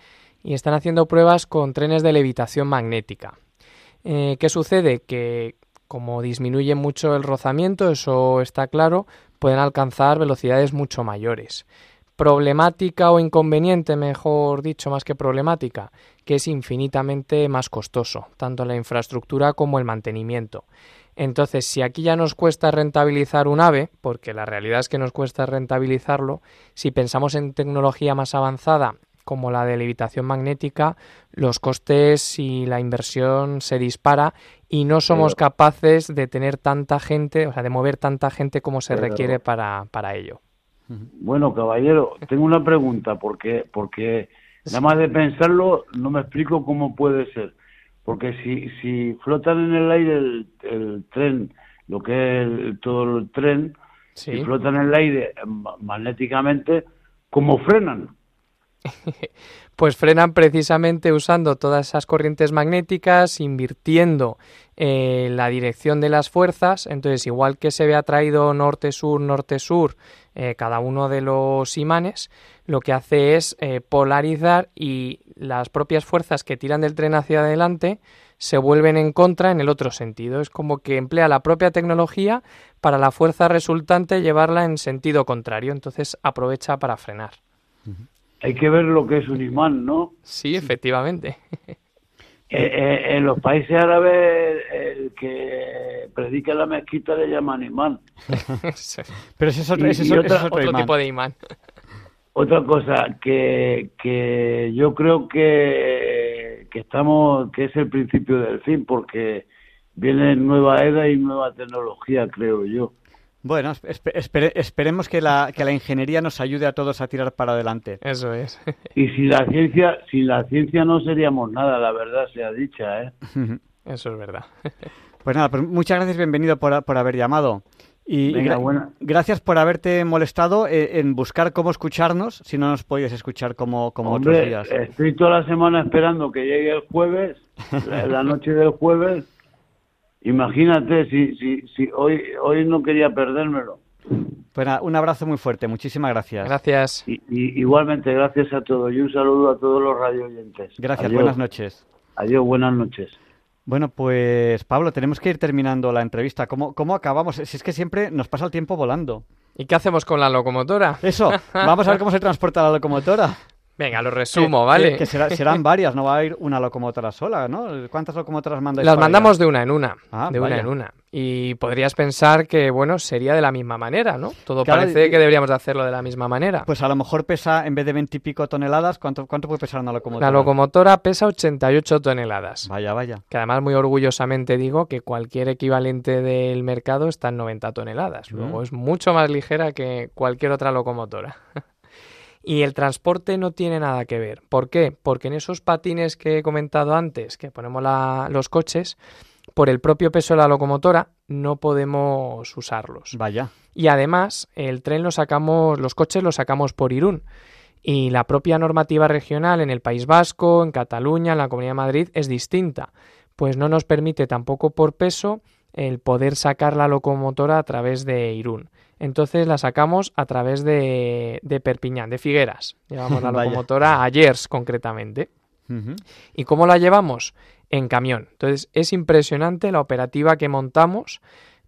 y están haciendo pruebas con trenes de levitación magnética. Eh, ¿Qué sucede? Que como disminuye mucho el rozamiento, eso está claro, pueden alcanzar velocidades mucho mayores. Problemática o inconveniente, mejor dicho, más que problemática, que es infinitamente más costoso, tanto la infraestructura como el mantenimiento. Entonces, si aquí ya nos cuesta rentabilizar un AVE, porque la realidad es que nos cuesta rentabilizarlo, si pensamos en tecnología más avanzada como la de levitación magnética, los costes y la inversión se dispara y no somos capaces de tener tanta gente, o sea, de mover tanta gente como se requiere para, para ello. Bueno, caballero, tengo una pregunta, porque, porque nada más de pensarlo no me explico cómo puede ser. Porque si, si flotan en el aire el, tren, lo que es todo el tren, si flotan en el aire magnéticamente, ¿cómo frenan? [laughs] pues frenan precisamente usando todas esas corrientes magnéticas, invirtiendo eh, la dirección de las fuerzas. Entonces, igual que se ve atraído norte-sur, norte-sur, eh, cada uno de los imanes, lo que hace es eh, polarizar y las propias fuerzas que tiran del tren hacia adelante se vuelven en contra en el otro sentido. Es como que emplea la propia tecnología para la fuerza resultante llevarla en sentido contrario. Entonces aprovecha para frenar hay que ver lo que es un imán, ¿no? Sí, efectivamente. [laughs] Eh, eh, en los países árabes, el que predica la mezquita le llaman imán. [laughs] Pero ese es otro, ese es otro, tipo de imán. [laughs] Otra cosa que, que yo creo que, que estamos, que es el principio del fin, porque viene nueva era y nueva tecnología, creo yo. Bueno, espe- espere- esperemos que la, que la ingeniería nos ayude a todos a tirar para adelante. Eso es. [laughs] Y sin la ciencia, sin la ciencia no seríamos nada, la verdad sea dicha, ¿eh? Eso es verdad. [laughs] Pues nada, pues muchas gracias, bienvenido por, por haber llamado. Y, y Venga, gra- buena. gracias por haberte molestado eh, en buscar cómo escucharnos, si no nos podías escuchar como, como otros días. estoy toda la semana esperando que llegue el jueves, la noche del jueves. Imagínate si, si, si hoy, hoy no quería perdérmelo. Pues nada, un abrazo muy fuerte, muchísimas gracias. Gracias. Y, y- igualmente, gracias a todos y un saludo a todos los radio oyentes. Gracias, Adiós. buenas noches. Adiós, buenas noches. Bueno, pues Pablo, tenemos que ir terminando la entrevista. ¿Cómo, cómo acabamos? Si es que siempre nos pasa el tiempo volando. ¿Y qué hacemos con la locomotora? Eso, [laughs] vamos a ver cómo se transporta la locomotora. Venga, lo resumo, Que- ¿vale? Que, que será- serán varias, no va a ir una locomotora sola, ¿no? ¿Cuántas locomotoras mandáis? Las allá? mandamos de una en una. Ah, de una en una. Y podrías pensar que, bueno, sería de la misma manera, ¿no? Todo Claro, parece y- que deberíamos de hacerlo de la misma manera. Pues a lo mejor pesa, en vez de veintipico toneladas, ¿cuánto, ¿cuánto puede pesar una locomotora? la locomotora pesa 88 toneladas. Vaya, vaya. Que además muy orgullosamente digo que cualquier equivalente del mercado está en 90 toneladas. Luego Mm. es mucho más ligera que cualquier otra locomotora. [laughs] y el transporte no tiene nada que ver. ¿Por qué? Porque en esos patines que he comentado antes, que ponemos la- los coches, por el propio peso de la locomotora no podemos usarlos. Vaya. Y además, el tren lo sacamos, los coches los sacamos por Irún. Y la propia normativa regional en el País Vasco, en Cataluña, en la Comunidad de Madrid es distinta. Pues no nos permite tampoco por peso el poder sacar la locomotora a través de Irún. Entonces la sacamos a través de, de Perpiñán, de Figueras. Llevamos la [laughs] locomotora a Gers, concretamente. ¿Y cómo la llevamos? En camión. Entonces es impresionante la operativa que montamos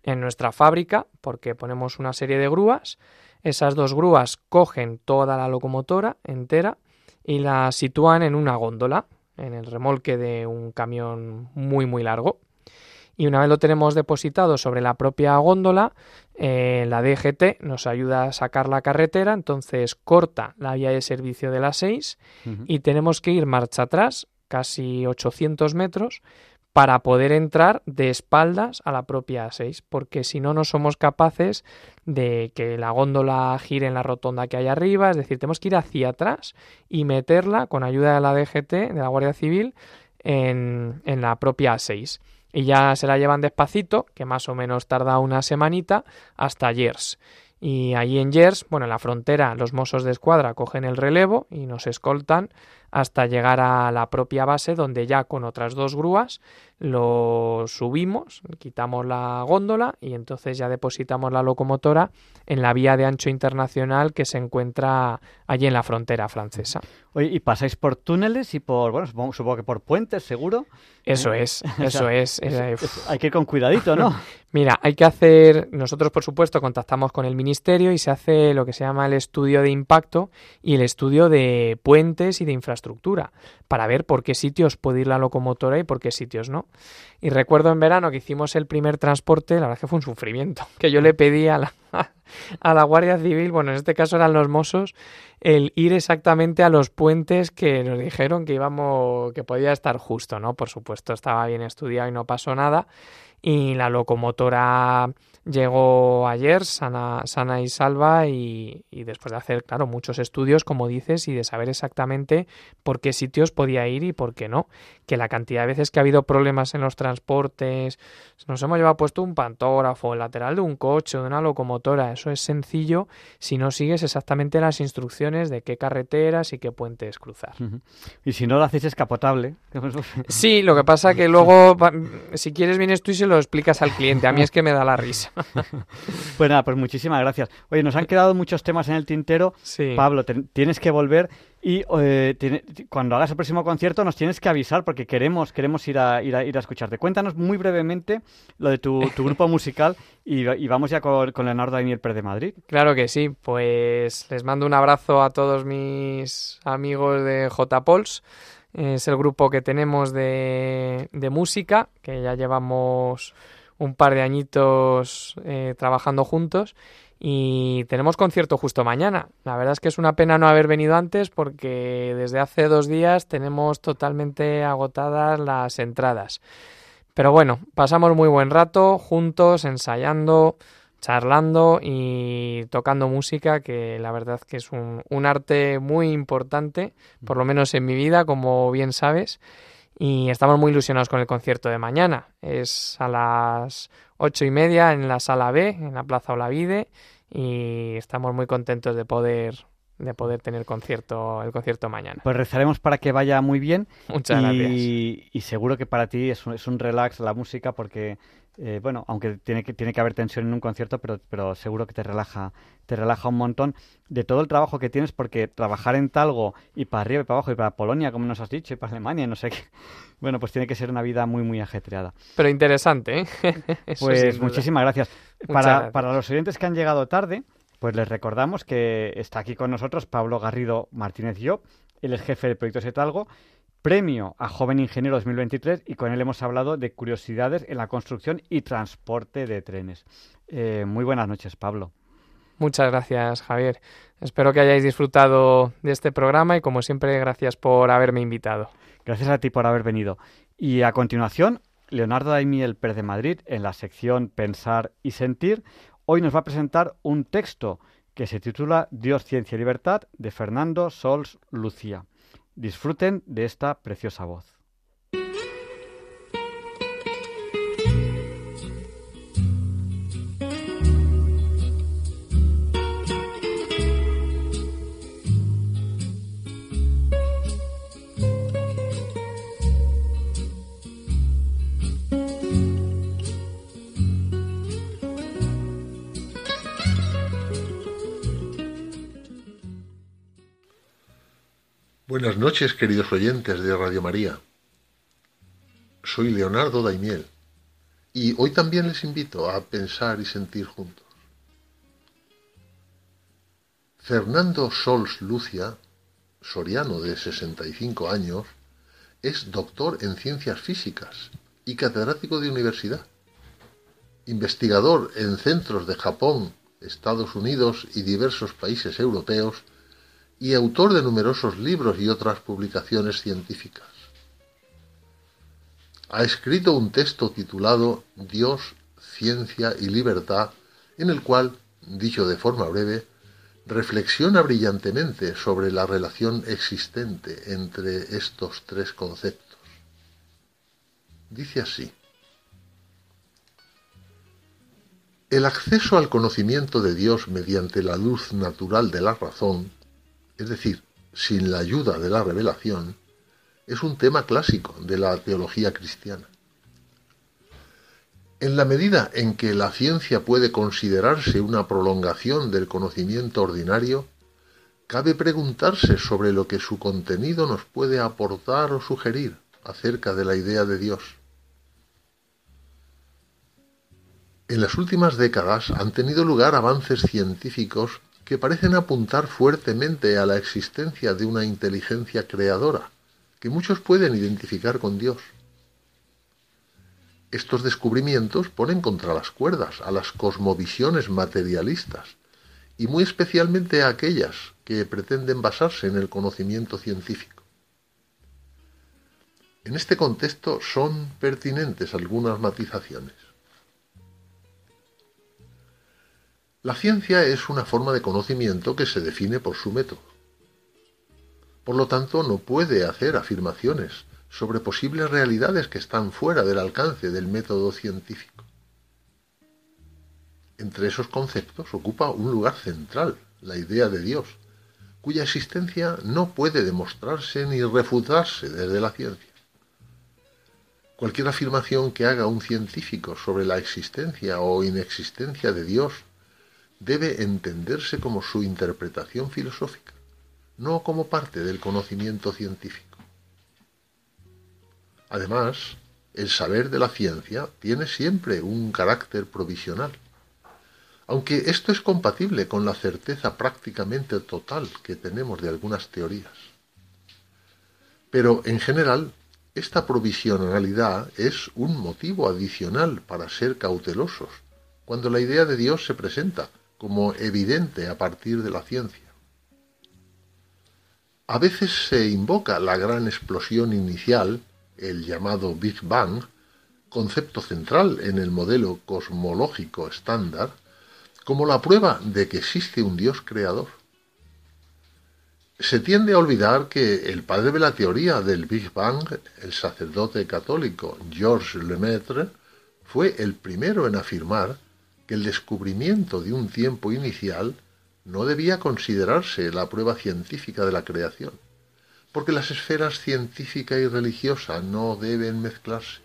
en nuestra fábrica porque ponemos una serie de grúas. Esas dos grúas cogen toda la locomotora entera y la sitúan en una góndola, en el remolque de un camión muy muy largo. Y una vez lo tenemos depositado sobre la propia góndola, eh, la DGT nos ayuda a sacar la carretera, entonces corta la vía de servicio de las 6 Ujú. y tenemos que ir marcha atrás, casi 800 metros, para poder entrar de espaldas a la propia A6, porque si no, no somos capaces de que la góndola gire en la rotonda que hay arriba, es decir, tenemos que ir hacia atrás y meterla con ayuda de la DGT, de la Guardia Civil, en, en la propia A6. Y ya se la llevan despacito, que más o menos tarda una semanita, hasta Gers. Y allí en Gers, bueno, en la frontera, los mozos de escuadra cogen el relevo y nos escoltan hasta llegar a la propia base, donde ya con otras dos grúas lo subimos, quitamos la góndola y entonces ya depositamos la locomotora en la vía de ancho internacional que se encuentra allí en la frontera francesa. Oye, ¿y pasáis por túneles y por, bueno, supongo, supongo que por puentes, seguro? Eso es, [laughs] eso es. eh, uf. Hay que ir con cuidadito, ¿no? [laughs] Mira, hay que hacer, nosotros por supuesto contactamos con el ministerio y se hace lo que se llama el estudio de impacto y el estudio de puentes y de infraestructura para ver por qué sitios puede ir la locomotora y por qué sitios no. Y recuerdo en verano que hicimos el primer transporte, la verdad es que fue un sufrimiento, [laughs] que yo le pedí a la, a la Guardia Civil, bueno, en este caso eran los mozos, el ir exactamente a los puentes que nos dijeron que íbamos, que podía estar justo, ¿no? Por supuesto, estaba bien estudiado y no pasó nada. Y la locomotora llegó ayer sana, sana y salva y, y después de hacer, claro, muchos estudios, como dices, y de saber exactamente por qué sitios podía ir y por qué no. Que la cantidad de veces que ha habido problemas en los transportes, nos hemos llevado puesto un pantógrafo, el lateral de un coche o de una locomotora, eso es sencillo si no sigues exactamente las instrucciones de qué carreteras y qué puentes cruzar. Y si no lo hacéis escapotable. [laughs] Sí, lo que pasa que luego, si quieres, vienes tú y se lo explicas al cliente. A mí es que me da la risa. [laughs] Pues nada, pues muchísimas gracias. Oye, nos han quedado muchos temas en el tintero. Sí. Pablo, te- tienes que volver y eh, tiene- cuando hagas el próximo concierto nos tienes que avisar porque queremos queremos ir a, ir a, ir a escucharte. Cuéntanos muy brevemente lo de tu, tu grupo [laughs] musical y, y vamos ya con, con Leonardo Daniel Pérez de Madrid. Claro que sí, pues les mando un abrazo a todos mis amigos de J-Pols. Es el grupo que tenemos de, de música, que ya llevamos un par de añitos eh, trabajando juntos y tenemos concierto justo mañana. La verdad es que es una pena no haber venido antes porque desde hace dos días tenemos totalmente agotadas las entradas. Pero bueno, pasamos muy buen rato juntos, ensayando, charlando y tocando música, que la verdad que es un, un arte muy importante, por lo menos en mi vida, como bien sabes. Y estamos muy ilusionados con el concierto de mañana. Es a las ocho y media en la sala B, en la Plaza Olavide, y estamos muy contentos de poder de poder tener concierto el concierto mañana. Pues rezaremos para que vaya muy bien. Muchas y, gracias. Y seguro que para ti es un, es un relax la música porque eh, bueno, aunque tiene que, tiene que haber tensión en un concierto, pero, pero seguro que te relaja, te relaja un montón de todo el trabajo que tienes, porque trabajar en Talgo y para arriba y para abajo y para Polonia, como nos has dicho, y para Alemania, no sé qué. [laughs] Bueno, pues tiene que ser una vida muy, muy ajetreada. Pero interesante, ¿eh? [laughs] Pues muchísimas gracias. Para, gracias. para los oyentes que han llegado tarde, pues les recordamos que está aquí con nosotros Pablo Garrido Martínez Llop, él es jefe de proyectos de Talgo, premio a Joven Ingeniero 2023 y con él hemos hablado de curiosidades en la construcción y transporte de trenes. Eh, muy buenas noches, Pablo. Muchas gracias, Javier. Espero que hayáis disfrutado de este programa y, como siempre, gracias por haberme invitado. Gracias a ti por haber venido. Y a continuación, Leonardo Daimiel Pérez de Madrid, en la sección Pensar y Sentir, hoy nos va a presentar un texto que se titula Dios, Ciencia y Libertad de Fernando Sols Lucía. Disfruten de esta preciosa voz. Buenas noches, queridos oyentes de Radio María. Soy Leonardo Daimiel y hoy también les invito a pensar y sentir juntos. Fernando Sols Lucia, soriano de 65 años, es doctor en ciencias físicas y catedrático de universidad, investigador en centros de Japón, Estados Unidos y diversos países europeos, y autor de numerosos libros y otras publicaciones científicas. Ha escrito un texto titulado Dios, Ciencia y Libertad, en el cual, dicho de forma breve, reflexiona brillantemente sobre la relación existente entre estos tres conceptos. Dice así. El acceso al conocimiento de Dios mediante la luz natural de la razón es decir, sin la ayuda de la revelación, es un tema clásico de la teología cristiana. En la medida en que la ciencia puede considerarse una prolongación del conocimiento ordinario, cabe preguntarse sobre lo que su contenido nos puede aportar o sugerir acerca de la idea de Dios. En las últimas décadas han tenido lugar avances científicos que parecen apuntar fuertemente a la existencia de una inteligencia creadora, que muchos pueden identificar con Dios. Estos descubrimientos ponen contra las cuerdas a las cosmovisiones materialistas, y muy especialmente a aquellas que pretenden basarse en el conocimiento científico. En este contexto son pertinentes algunas matizaciones. La ciencia es una forma de conocimiento que se define por su método. Por lo tanto, no puede hacer afirmaciones sobre posibles realidades que están fuera del alcance del método científico. Entre esos conceptos ocupa un lugar central la idea de Dios, cuya existencia no puede demostrarse ni refutarse desde la ciencia. Cualquier afirmación que haga un científico sobre la existencia o inexistencia de Dios debe entenderse como su interpretación filosófica, no como parte del conocimiento científico. Además, el saber de la ciencia tiene siempre un carácter provisional, aunque esto es compatible con la certeza prácticamente total que tenemos de algunas teorías. Pero, en general, esta provisionalidad es un motivo adicional para ser cautelosos cuando la idea de Dios se presenta como evidente a partir de la ciencia. A veces se invoca la gran explosión inicial, el llamado Big Bang, concepto central en el modelo cosmológico estándar, como la prueba de que existe un Dios creador. Se tiende a olvidar que el padre de la teoría del Big Bang, el sacerdote católico Georges Lemaitre, fue el primero en afirmar que el descubrimiento de un tiempo inicial no debía considerarse la prueba científica de la creación, porque las esferas científica y religiosa no deben mezclarse.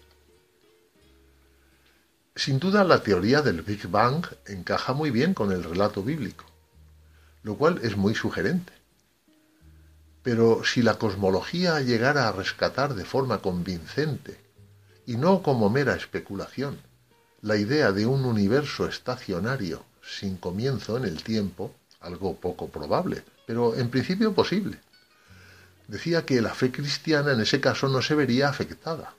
Sin duda la teoría del Big Bang encaja muy bien con el relato bíblico, lo cual es muy sugerente. Pero si la cosmología llegara a rescatar de forma convincente, y no como mera especulación, la idea de un universo estacionario sin comienzo en el tiempo, algo poco probable, pero en principio posible. Decía que la fe cristiana en ese caso no se vería afectada,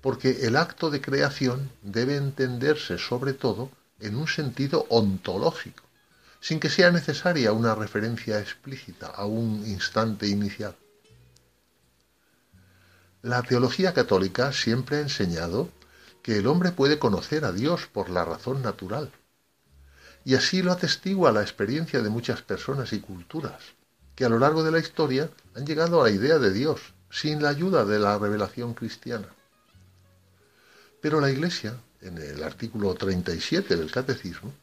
porque el acto de creación debe entenderse sobre todo en un sentido ontológico, sin que sea necesaria una referencia explícita a un instante inicial. La teología católica siempre ha enseñado que el hombre puede conocer a Dios por la razón natural, y así lo atestigua la experiencia de muchas personas y culturas, que a lo largo de la historia han llegado a la idea de Dios sin la ayuda de la revelación cristiana. Pero la Iglesia, en el artículo 37 del Catecismo,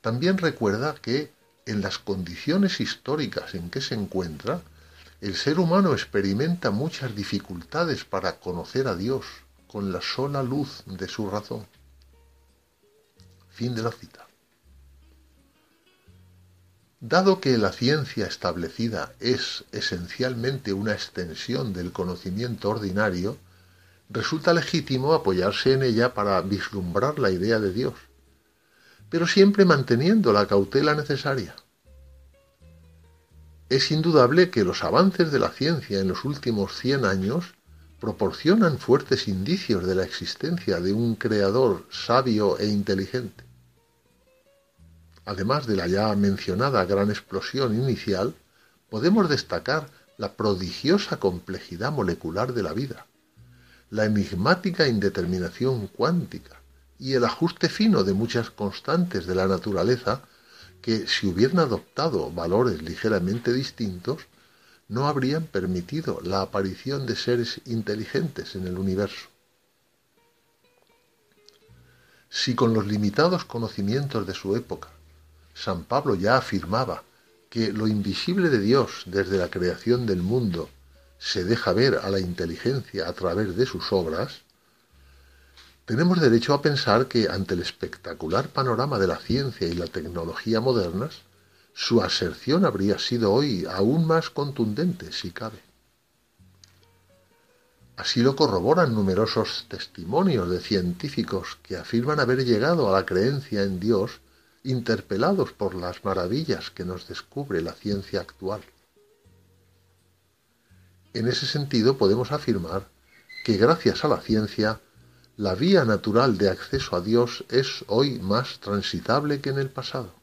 también recuerda que en las condiciones históricas en que se encuentra, el ser humano experimenta muchas dificultades para conocer a Dios con la sola luz de su razón. Fin de la cita. Dado que la ciencia establecida es esencialmente una extensión del conocimiento ordinario, resulta legítimo apoyarse en ella para vislumbrar la idea de Dios, pero siempre manteniendo la cautela necesaria. Es indudable que los avances de la ciencia en los últimos 100 años proporcionan fuertes indicios de la existencia de un creador sabio e inteligente. Además de la ya mencionada gran explosión inicial, podemos destacar la prodigiosa complejidad molecular de la vida, la enigmática indeterminación cuántica y el ajuste fino de muchas constantes de la naturaleza que, si hubieran adoptado valores ligeramente distintos, no habrían permitido la aparición de seres inteligentes en el universo. Si con los limitados conocimientos de su época San Pablo ya afirmaba que lo invisible de Dios desde la creación del mundo se deja ver a la inteligencia a través de sus obras, tenemos derecho a pensar que ante el espectacular panorama de la ciencia y la tecnología modernas, su aserción habría sido hoy aún más contundente, si cabe. Así lo corroboran numerosos testimonios de científicos que afirman haber llegado a la creencia en Dios interpelados por las maravillas que nos descubre la ciencia actual. En ese sentido podemos afirmar que gracias a la ciencia, la vía natural de acceso a Dios es hoy más transitable que en el pasado.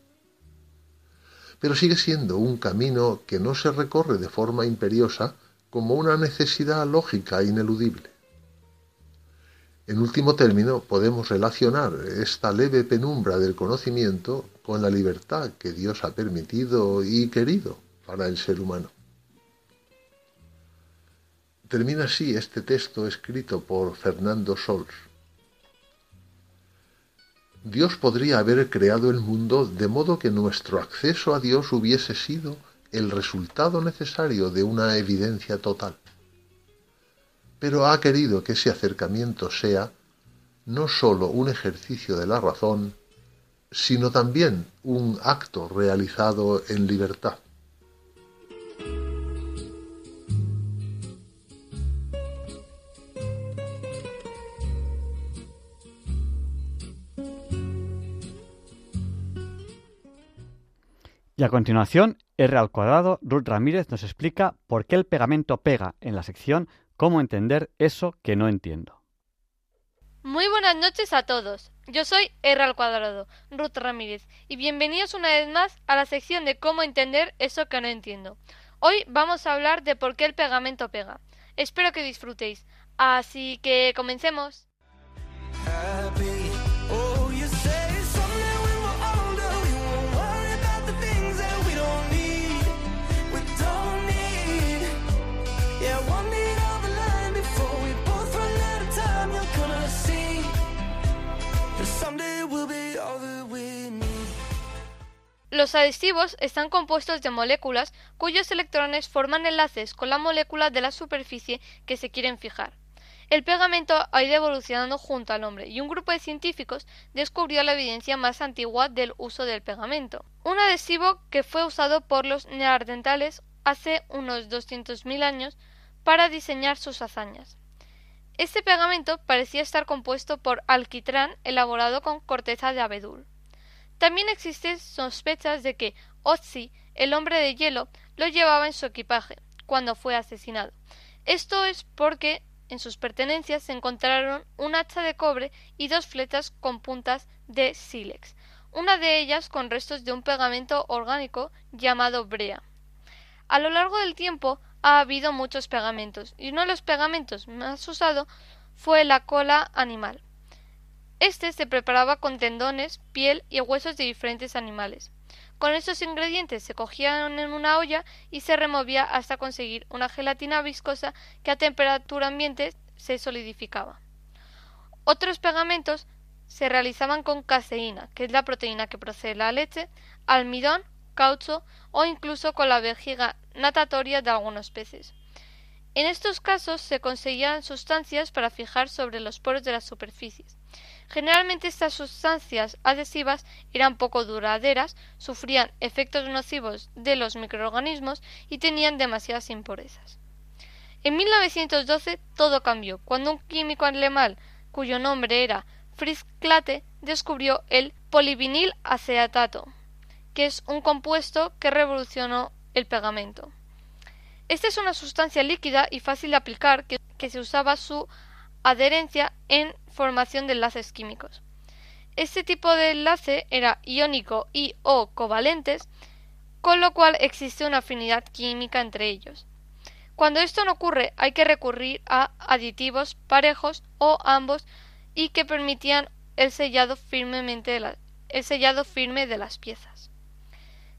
Pero sigue siendo un camino que no se recorre de forma imperiosa como una necesidad lógica e ineludible. En último término, podemos relacionar esta leve penumbra del conocimiento con la libertad que Dios ha permitido y querido para el ser humano. Termina así este texto escrito por Fernando Sols. Dios podría haber creado el mundo de modo que nuestro acceso a Dios hubiese sido el resultado necesario de una evidencia total pero ha querido que ese acercamiento sea no sólo un ejercicio de la razón, sino también un acto realizado en libertad. Y a continuación, R al cuadrado, Ruth Ramírez nos explica por qué el pegamento pega en la sección cómo entender eso que no entiendo. Muy buenas noches a todos. Yo soy R al cuadrado, Ruth Ramírez, y bienvenidos una vez más a la sección de cómo entender eso que no entiendo. Hoy vamos a hablar de por qué el pegamento pega. Espero que disfrutéis. Así que comencemos. Los adhesivos están compuestos de moléculas cuyos electrones forman enlaces con la molécula de la superficie que se quieren fijar. El pegamento ha ido evolucionando junto al hombre y un grupo de científicos descubrió la evidencia más antigua del uso del pegamento. Un adhesivo que fue usado por los neandertales hace unos 200.000 años para diseñar sus hazañas. Este pegamento parecía estar compuesto por alquitrán elaborado con corteza de abedul. También existen sospechas de que Otzi, el hombre de hielo, lo llevaba en su equipaje cuando fue asesinado. Esto es porque en sus pertenencias se encontraron un hacha de cobre y dos flechas con puntas de sílex, una de ellas con restos de un pegamento orgánico llamado brea. A lo largo del tiempo ha habido muchos pegamentos, y uno de los pegamentos más usados fue la cola animal. Este se preparaba con tendones, piel y huesos de diferentes animales. Con estos ingredientes se cogían en una olla y se removía hasta conseguir una gelatina viscosa que a temperatura ambiente se solidificaba. Otros pegamentos se realizaban con caseína, que es la proteína que procede de la leche, almidón, caucho o incluso con la vejiga natatoria de algunos peces. En estos casos se conseguían sustancias para fijar sobre los poros de las superficies. Generalmente estas sustancias adhesivas eran poco duraderas, sufrían efectos nocivos de los microorganismos y tenían demasiadas impurezas. En 1912 todo cambió cuando un químico alemán cuyo nombre era Fritz Klate descubrió el polivinil acetato, que es un compuesto que revolucionó el pegamento. Esta es una sustancia líquida y fácil de aplicar que, que se usaba su adherencia en formación de enlaces químicos. Este tipo de enlace era iónico y o covalentes, con lo cual existe una afinidad química entre ellos. Cuando esto no ocurre, hay que recurrir a aditivos parejos o ambos y que permitían el sellado, firmemente el sellado firme de las piezas.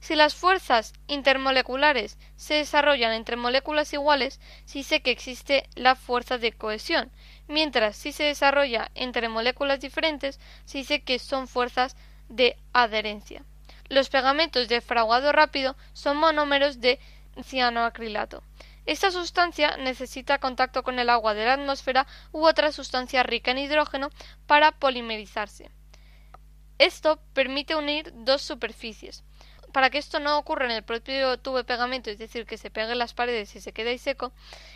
Si las fuerzas intermoleculares se desarrollan entre moléculas iguales, sí sé que existe la fuerza de cohesión, mientras si se desarrolla entre moléculas diferentes, sí sé que son fuerzas de adherencia. Los pegamentos de fraguado rápido son monómeros de cianoacrilato. Esta sustancia necesita contacto con el agua de la atmósfera u otra sustancia rica en hidrógeno para polimerizarse. Esto permite unir dos superficies, para que esto no ocurra en el propio tubo de pegamento, es decir, que se pegue en las paredes y se quede ahí seco,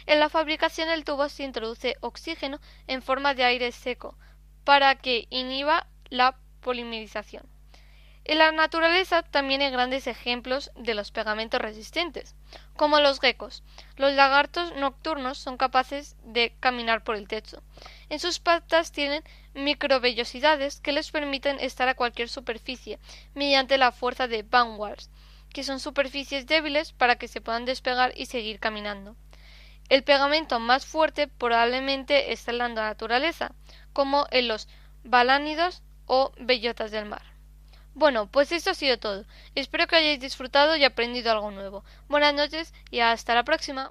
en la fabricación del tubo se introduce oxígeno en forma de aire seco para que inhiba la polimerización. En la naturaleza también hay grandes ejemplos de los pegamentos resistentes, como los geckos. Los lagartos nocturnos son capaces de caminar por el techo. En sus patas tienen microvellosidades que les permiten estar a cualquier superficie mediante la fuerza de Van Waals, que son superficies débiles para que se puedan despegar y seguir caminando. El pegamento más fuerte probablemente está en la naturaleza, como en los balánidos o bellotas del mar. Bueno, pues esto ha sido todo. Espero que hayáis disfrutado y aprendido algo nuevo. Buenas noches y hasta la próxima.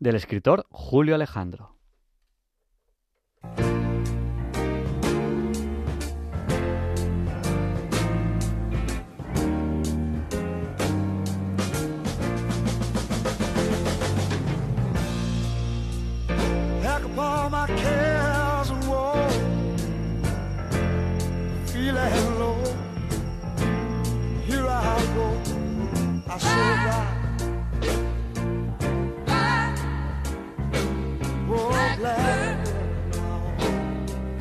del escritor Julio Alejandro.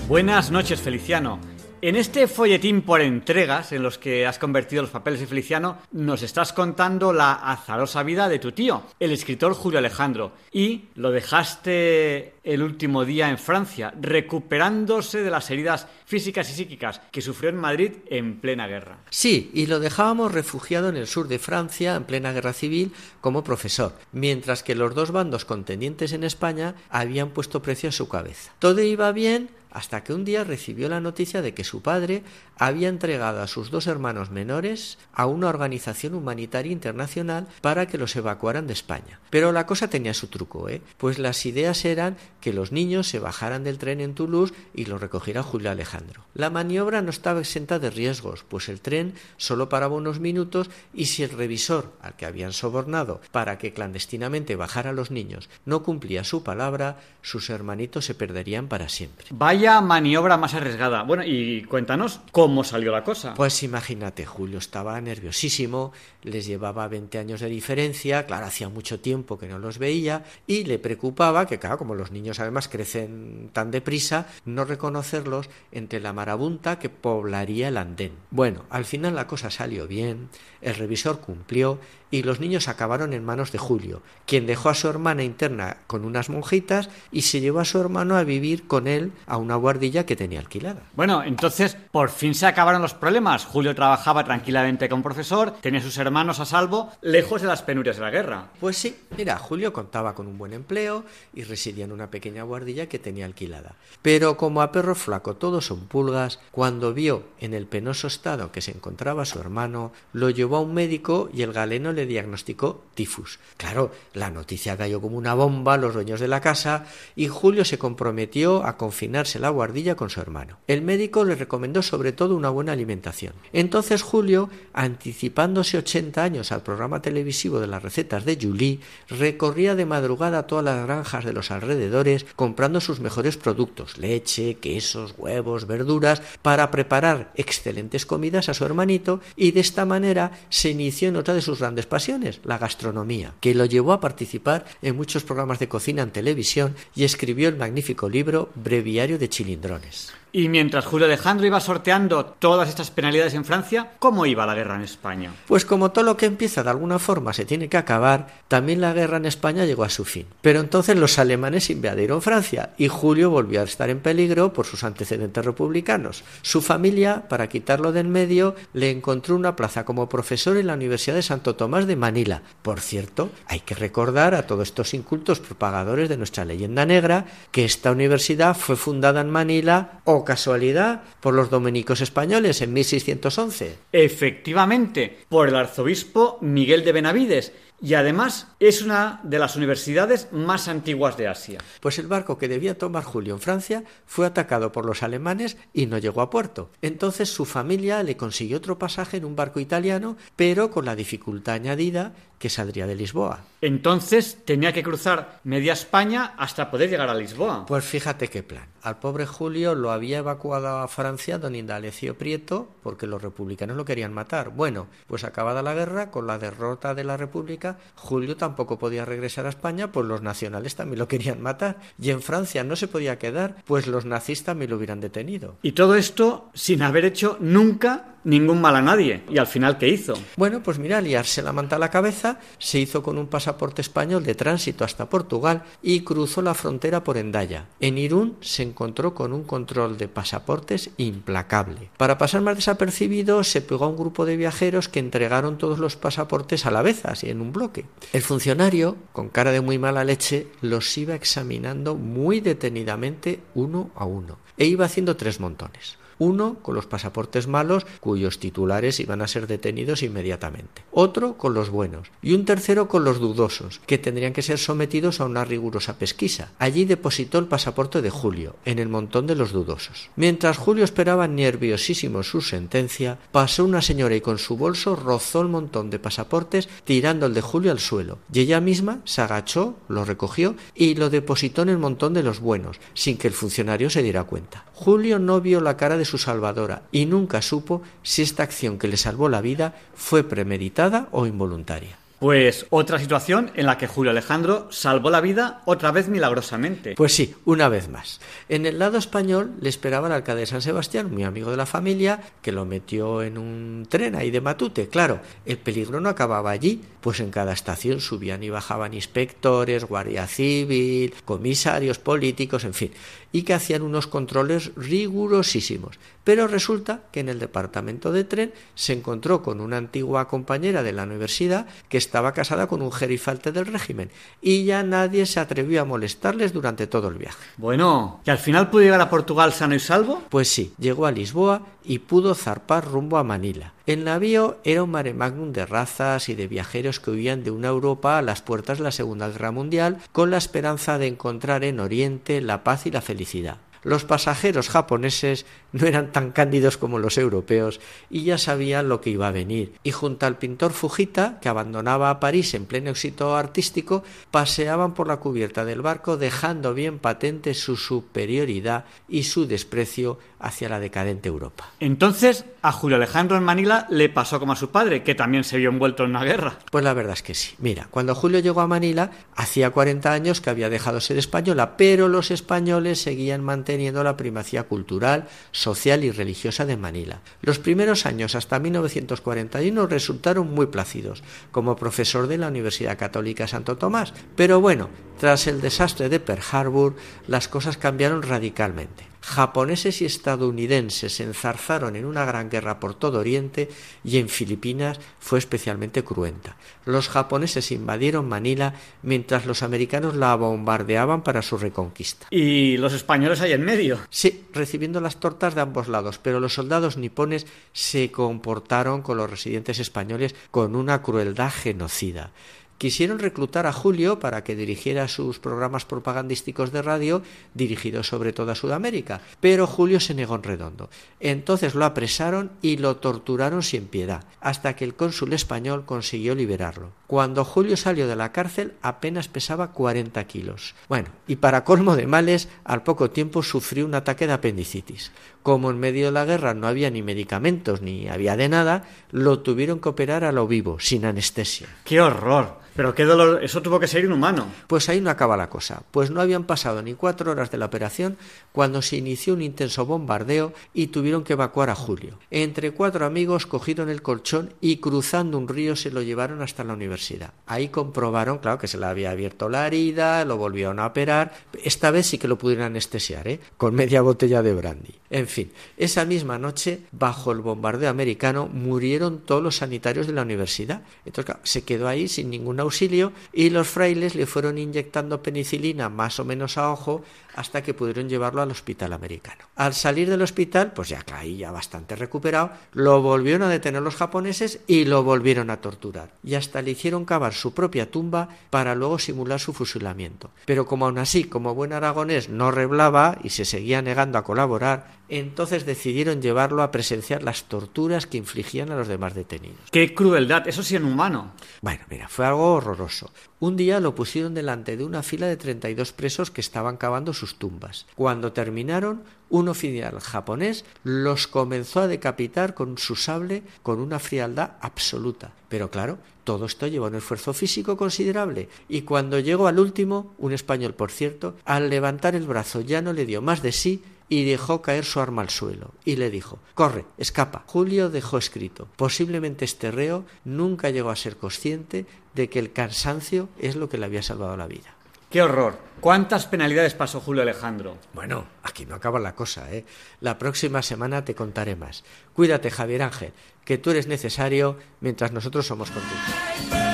Buenas noches, Feliciano. en este folletín por entregas en los que has convertido los papeles de Feliciano, nos estás contando la azarosa vida de tu tío, el escritor Julio Alejandro, y lo dejaste el último día en Francia, recuperándose de las heridas físicas y psíquicas que sufrió en Madrid en plena guerra. Sí, y lo dejábamos refugiado en el sur de Francia, en plena guerra civil, como profesor, mientras que los dos bandos contendientes en España habían puesto precio a su cabeza. Todo iba bien hasta que un día recibió la noticia de que su padre había entregado a sus dos hermanos menores a una organización humanitaria internacional para que los evacuaran de España. Pero la cosa tenía su truco, ¿eh? pues las ideas eran que los niños se bajaran del tren en Toulouse y los recogiera Julio Alejandro. La maniobra no estaba exenta de riesgos, pues el tren solo paraba unos minutos y si el revisor al que habían sobornado para que clandestinamente bajara a los niños no cumplía su palabra, sus hermanitos se perderían para siempre. Maniobra más arriesgada. Bueno, y cuéntanos cómo salió la cosa. Pues imagínate, Julio estaba nerviosísimo, les llevaba 20 años de diferencia, claro, hacía mucho tiempo que no los veía y le preocupaba que, claro, como los niños además crecen tan deprisa, no reconocerlos entre la marabunta que poblaría el andén. Bueno, al final la cosa salió bien, el revisor cumplió y los niños acabaron en manos de Julio, quien dejó a su hermana interna con unas monjitas y se llevó a su hermano a vivir con él a una guardilla que tenía alquilada. Bueno, entonces por fin se acabaron los problemas. Julio trabajaba tranquilamente como profesor, tenía a sus hermanos a salvo, lejos de las penurias de la guerra. Pues sí, mira, Julio contaba con un buen empleo y residía en una pequeña guardilla que tenía alquilada. Pero como a perro flaco todos son pulgas, cuando vio en el penoso estado que se encontraba su hermano, lo llevó a un médico y el galeno le diagnosticó tifus. Claro, la noticia cayó como una bomba a los dueños de la casa y Julio se comprometió a confinarse la guardilla con su hermano. El médico le recomendó sobre todo una buena alimentación. Entonces Julio, anticipándose 80 años al programa televisivo de las recetas de Julie, recorría de madrugada todas las granjas de los alrededores comprando sus mejores productos, leche, quesos, huevos, verduras, para preparar excelentes comidas a su hermanito y de esta manera se inició en otra de sus grandes pasiones, la gastronomía, que lo llevó a participar en muchos programas de cocina en televisión y escribió el magnífico libro Breviario de Chilindrones. Y mientras Julio Alejandro iba sorteando todas estas penalidades en Francia, ¿cómo iba la guerra en España? Pues como todo lo que empieza de alguna forma se tiene que acabar, también la guerra en España llegó a su fin. Pero entonces los alemanes invadieron Francia y Julio volvió a estar en peligro por sus antecedentes republicanos. Su familia, para quitarlo de en medio, le encontró una plaza como profesor en la Universidad de Santo Tomás de Manila. Por cierto, hay que recordar a todos estos incultos propagadores de nuestra leyenda negra que esta universidad fue fundada en Manila o casualidad por los dominicos españoles en 1611. Efectivamente, por el arzobispo Miguel de Benavides. Y además es una de las universidades más antiguas de Asia. Pues el barco que debía tomar Julio en Francia fue atacado por los alemanes y no llegó a puerto. Entonces su familia le consiguió otro pasaje en un barco italiano, pero con la dificultad añadida que saldría de Lisboa. Entonces tenía que cruzar media España hasta poder llegar a Lisboa. Pues fíjate qué plan. Al pobre Julio lo había evacuado a Francia don Indalecio Prieto porque los republicanos lo querían matar. Bueno, pues acabada la guerra, con la derrota de la República, Julio tampoco podía regresar a España, pues los nacionales también lo querían matar. Y en Francia no se podía quedar, pues los nazis también lo hubieran detenido. Y todo esto sin haber hecho nunca ningún mal a nadie. ¿Y al final qué hizo? Bueno, pues mira, liarse la manta a la cabeza, se hizo con un pasaporte español de tránsito hasta Portugal y cruzó la frontera por Endaya. En Irún se encontró con un control de pasaportes implacable. Para pasar más desapercibido, se pegó a un grupo de viajeros que entregaron todos los pasaportes a la vez, así en un bloque. El funcionario, con cara de muy mala leche, los iba examinando muy detenidamente uno a uno e iba haciendo tres montones uno con los pasaportes malos cuyos titulares iban a ser detenidos inmediatamente, otro con los buenos y un tercero con los dudosos, que tendrían que ser sometidos a una rigurosa pesquisa. Allí depositó el pasaporte de Julio, en el montón de los dudosos. Mientras Julio esperaba nerviosísimo su sentencia, pasó una señora y con su bolso rozó el montón de pasaportes tirando el de Julio al suelo, y ella misma se agachó, lo recogió y lo depositó en el montón de los buenos, sin que el funcionario se diera cuenta. Julio no vio la cara de su salvadora y nunca supo si esta acción que le salvó la vida fue premeditada o involuntaria. Pues otra situación en la que Julio Alejandro salvó la vida otra vez milagrosamente. Pues sí, una vez más. En el lado español le esperaba el alcalde de San Sebastián, muy amigo de la familia, que lo metió en un tren ahí de Matute. Claro, el peligro no acababa allí, pues en cada estación subían y bajaban inspectores, guardia civil, comisarios políticos, en fin, y que hacían unos controles rigurosísimos. Pero resulta que en el departamento de tren se encontró con una antigua compañera de la universidad que estaba casada con un gerifalte del régimen y ya nadie se atrevió a molestarles durante todo el viaje. Bueno, ¿que al final pudo llegar a Portugal sano y salvo? Pues sí, llegó a Lisboa y pudo zarpar rumbo a Manila. El navío era un mare magnum de razas y de viajeros que huían de una Europa a las puertas de la Segunda Guerra Mundial con la esperanza de encontrar en Oriente la paz y la felicidad. Los pasajeros japoneses no eran tan cándidos como los europeos y ya sabían lo que iba a venir. Y junto al pintor Fujita, que abandonaba a París en pleno éxito artístico, paseaban por la cubierta del barco dejando bien patente su superioridad y su desprecio hacia la decadente Europa. Entonces, a Julio Alejandro en Manila le pasó como a su padre, que también se vio envuelto en una guerra. Pues la verdad es que sí. Mira, cuando Julio llegó a Manila, hacía 40 años que había dejado ser española, pero los españoles seguían manteniendo la primacía cultural, social y religiosa de Manila. Los primeros años, hasta 1941, resultaron muy plácidos, como profesor de la Universidad Católica Santo Tomás. Pero bueno, tras el desastre de Pearl Harbor, las cosas cambiaron radicalmente japoneses y estadounidenses se enzarzaron en una gran guerra por todo Oriente y en Filipinas fue especialmente cruenta. Los japoneses invadieron Manila mientras los americanos la bombardeaban para su reconquista. ¿Y los españoles ahí en medio? Sí, recibiendo las tortas de ambos lados, pero los soldados nipones se comportaron con los residentes españoles con una crueldad genocida quisieron reclutar a Julio para que dirigiera sus programas propagandísticos de radio dirigidos sobre toda Sudamérica, pero Julio se negó en redondo. Entonces lo apresaron y lo torturaron sin piedad, hasta que el cónsul español consiguió liberarlo. Cuando Julio salió de la cárcel apenas pesaba 40 kilos. Bueno, y para colmo de males, al poco tiempo sufrió un ataque de apendicitis. Como en medio de la guerra no había ni medicamentos ni había de nada, lo tuvieron que operar a lo vivo, sin anestesia. ¡Qué horror! Pero qué dolor, eso tuvo que ser inhumano. Pues ahí no acaba la cosa, pues no habían pasado ni cuatro horas de la operación cuando se inició un intenso bombardeo y tuvieron que evacuar a Julio. Entre cuatro amigos cogieron el colchón y cruzando un río se lo llevaron hasta la universidad. Ahí comprobaron, claro, que se le había abierto la herida, lo volvieron a operar. Esta vez sí que lo pudieron anestesiar, ¿eh? con media botella de brandy. En fin, esa misma noche, bajo el bombardeo americano, murieron todos los sanitarios de la universidad. Entonces, se quedó ahí sin ninguna auxilio y los frailes le fueron inyectando penicilina más o menos a ojo hasta que pudieron llevarlo al hospital americano. Al salir del hospital, pues ya caía bastante recuperado, lo volvieron a detener los japoneses y lo volvieron a torturar. Y hasta le cavar su propia tumba para luego simular su fusilamiento. Pero como aún así, como buen aragonés, no reblaba y se seguía negando a colaborar, entonces decidieron llevarlo a presenciar las torturas que infligían a los demás detenidos. ¡Qué crueldad! Eso sí inhumano. Bueno, mira, fue algo horroroso. Un día lo pusieron delante de una fila de 32 presos que estaban cavando sus tumbas. Cuando terminaron, un oficial japonés los comenzó a decapitar con su sable con una frialdad absoluta. Pero claro, todo esto llevó un esfuerzo físico considerable y cuando llegó al último, un español por cierto, al levantar el brazo ya no le dio más de sí y dejó caer su arma al suelo y le dijo Corre, escapa. Julio dejó escrito Posiblemente este reo nunca llegó a ser consciente de que el cansancio es lo que le había salvado la vida. ¡Qué horror! ¿Cuántas penalidades pasó Julio Alejandro? Bueno, aquí no acaba la cosa, ¿eh? La próxima semana te contaré más. Cuídate, Javier Ángel, que tú eres necesario mientras nosotros somos contigo.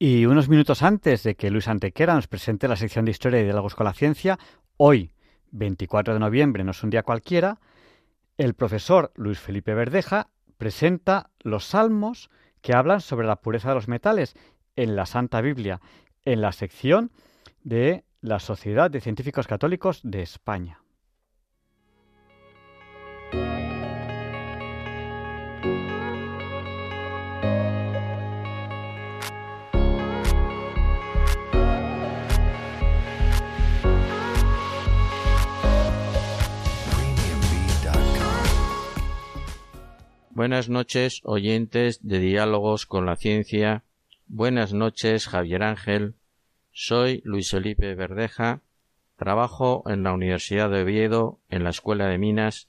Y unos minutos antes de que Luis Antequera nos presente la sección de Historia y Diálogos con la Ciencia, hoy, 24 de noviembre, no es un día cualquiera, el profesor Luis Felipe Verdeja presenta los salmos que hablan sobre la pureza de los metales en la Santa Biblia, en la sección de la Sociedad de Científicos Católicos de España. Buenas noches, oyentes de Diálogos con la Ciencia. Buenas noches, Javier Ángel. Soy Luis Felipe Verdeja. Trabajo en la Universidad de Oviedo, en la Escuela de Minas,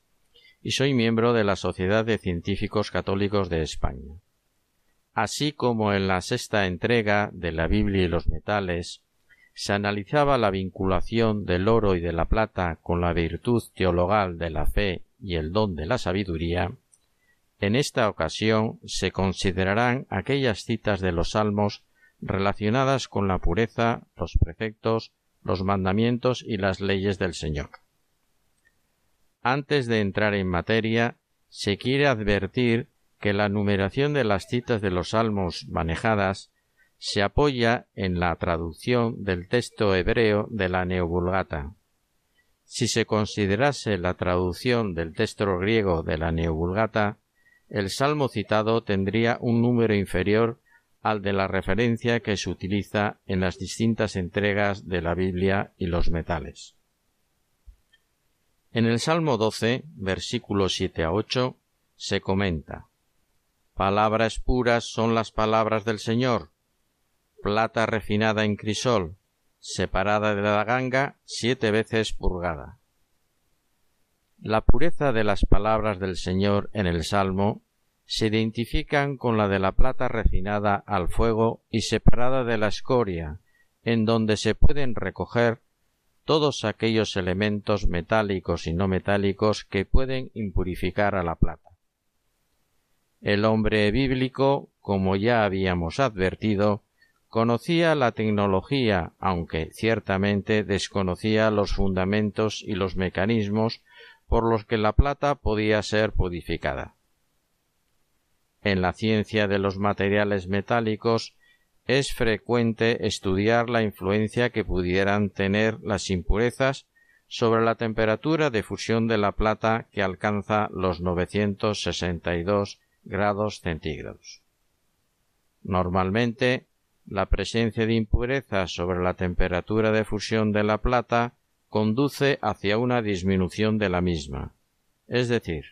y soy miembro de la Sociedad de Científicos Católicos de España. Así como en la sexta entrega de la Biblia y los metales se analizaba la vinculación del oro y de la plata con la virtud teologal de la fe y el don de la sabiduría, en esta ocasión se considerarán aquellas citas de los salmos relacionadas con la pureza, los preceptos, los mandamientos y las leyes del Señor. Antes de entrar en materia, se quiere advertir que la numeración de las citas de los salmos manejadas se apoya en la traducción del texto hebreo de la Neovulgata. Si se considerase la traducción del texto griego de la Neovulgata, el salmo citado tendría un número inferior al de la referencia que se utiliza en las distintas entregas de la Biblia y los metales. En el Salmo 12, versículos 7 a 8, se comenta Palabras puras son las palabras del Señor, plata refinada en crisol, separada de la ganga, siete veces purgada. La pureza de las palabras del Señor en el Salmo se identifican con la de la plata refinada al fuego y separada de la escoria, en donde se pueden recoger todos aquellos elementos metálicos y no metálicos que pueden impurificar a la plata. El hombre bíblico, como ya habíamos advertido, conocía la tecnología, aunque ciertamente desconocía los fundamentos y los mecanismos por los que la plata podía ser purificada. En la ciencia de los materiales metálicos es frecuente estudiar la influencia que pudieran tener las impurezas sobre la temperatura de fusión de la plata que alcanza los 962 grados centígrados. Normalmente, la presencia de impurezas sobre la temperatura de fusión de la plata conduce hacia una disminución de la misma. Es decir,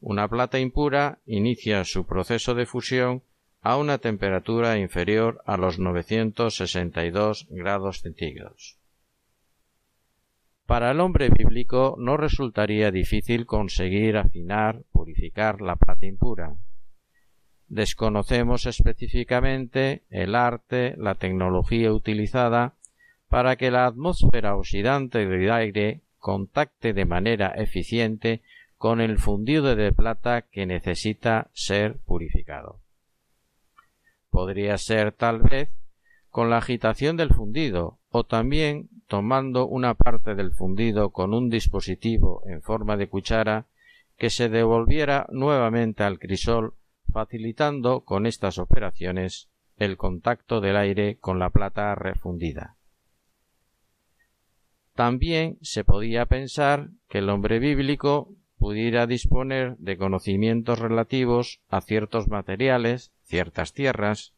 una plata impura inicia su proceso de fusión a una temperatura inferior a los 962 grados centígrados. Para el hombre bíblico no resultaría difícil conseguir afinar, purificar la plata impura. Desconocemos específicamente el arte, la tecnología utilizada para que la atmósfera oxidante del aire contacte de manera eficiente con el fundido de plata que necesita ser purificado. Podría ser tal vez con la agitación del fundido o también tomando una parte del fundido con un dispositivo en forma de cuchara que se devolviera nuevamente al crisol facilitando con estas operaciones el contacto del aire con la plata refundida. También se podía pensar que el hombre bíblico pudiera disponer de conocimientos relativos a ciertos materiales, ciertas tierras,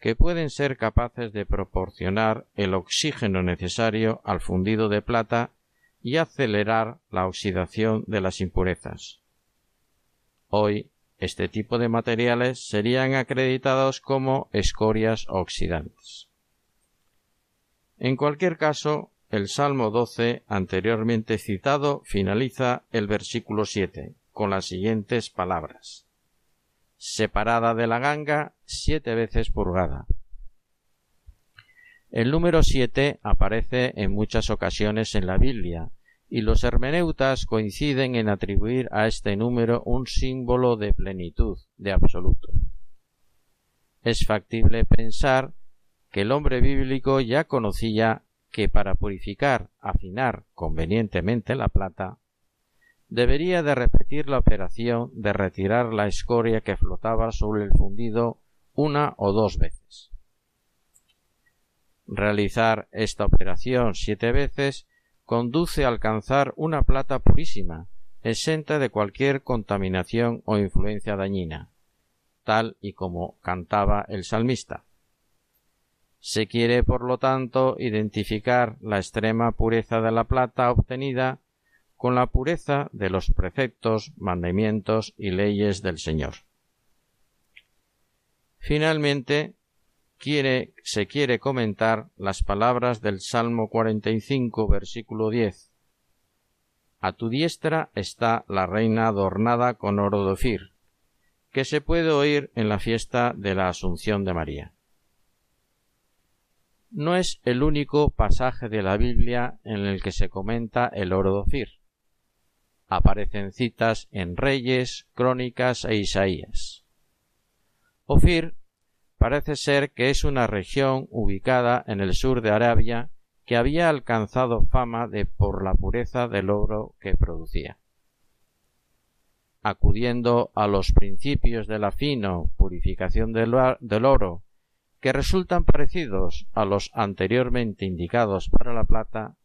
que pueden ser capaces de proporcionar el oxígeno necesario al fundido de plata y acelerar la oxidación de las impurezas. Hoy, este tipo de materiales serían acreditados como escorias oxidantes. En cualquier caso, el Salmo 12 anteriormente citado finaliza el versículo 7 con las siguientes palabras separada de la ganga siete veces purgada. El número siete aparece en muchas ocasiones en la Biblia, y los hermeneutas coinciden en atribuir a este número un símbolo de plenitud, de absoluto. Es factible pensar que el hombre bíblico ya conocía que para purificar, afinar convenientemente la plata, debería de repetir la operación de retirar la escoria que flotaba sobre el fundido una o dos veces. Realizar esta operación siete veces conduce a alcanzar una plata purísima, exenta de cualquier contaminación o influencia dañina, tal y como cantaba el salmista. Se quiere, por lo tanto, identificar la extrema pureza de la plata obtenida con la pureza de los preceptos, mandamientos y leyes del Señor. Finalmente, quiere, se quiere comentar las palabras del Salmo 45, versículo 10. A tu diestra está la reina adornada con oro de Ofir, que se puede oír en la fiesta de la Asunción de María. No es el único pasaje de la Biblia en el que se comenta el oro de Ofir. Aparecen citas en Reyes, Crónicas e Isaías. Ofir parece ser que es una región ubicada en el sur de Arabia que había alcanzado fama de por la pureza del oro que producía. Acudiendo a los principios de la fino purificación del oro, que resultan parecidos a los anteriormente indicados para la plata,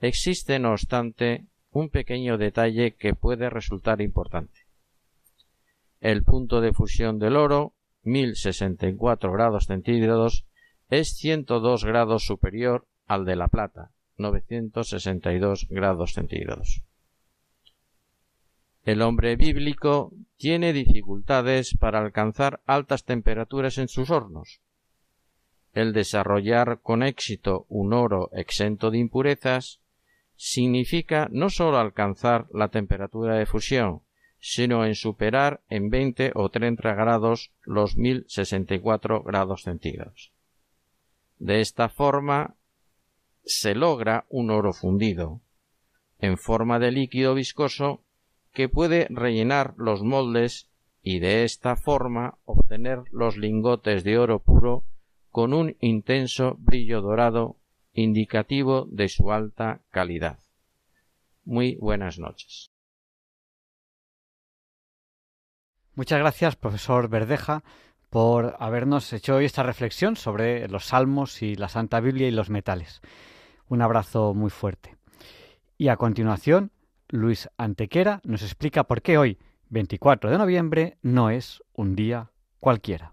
existe no obstante un pequeño detalle que puede resultar importante. El punto de fusión del oro, 1064 grados centígrados, es 102 grados superior al de la plata, 962 grados centígrados. El hombre bíblico tiene dificultades para alcanzar altas temperaturas en sus hornos. El desarrollar con éxito un oro exento de impurezas significa no sólo alcanzar la temperatura de fusión, sino en superar en 20 o 30 grados los 1064 grados centígrados. De esta forma, se logra un oro fundido, en forma de líquido viscoso que puede rellenar los moldes y de esta forma obtener los lingotes de oro puro con un intenso brillo dorado indicativo de su alta calidad. Muy buenas noches. Muchas gracias, profesor Verdeja, por habernos hecho hoy esta reflexión sobre los salmos y la Santa Biblia y los metales. Un abrazo muy fuerte. Y a continuación, Luis Antequera nos explica por qué hoy, 24 de noviembre, no es un día cualquiera.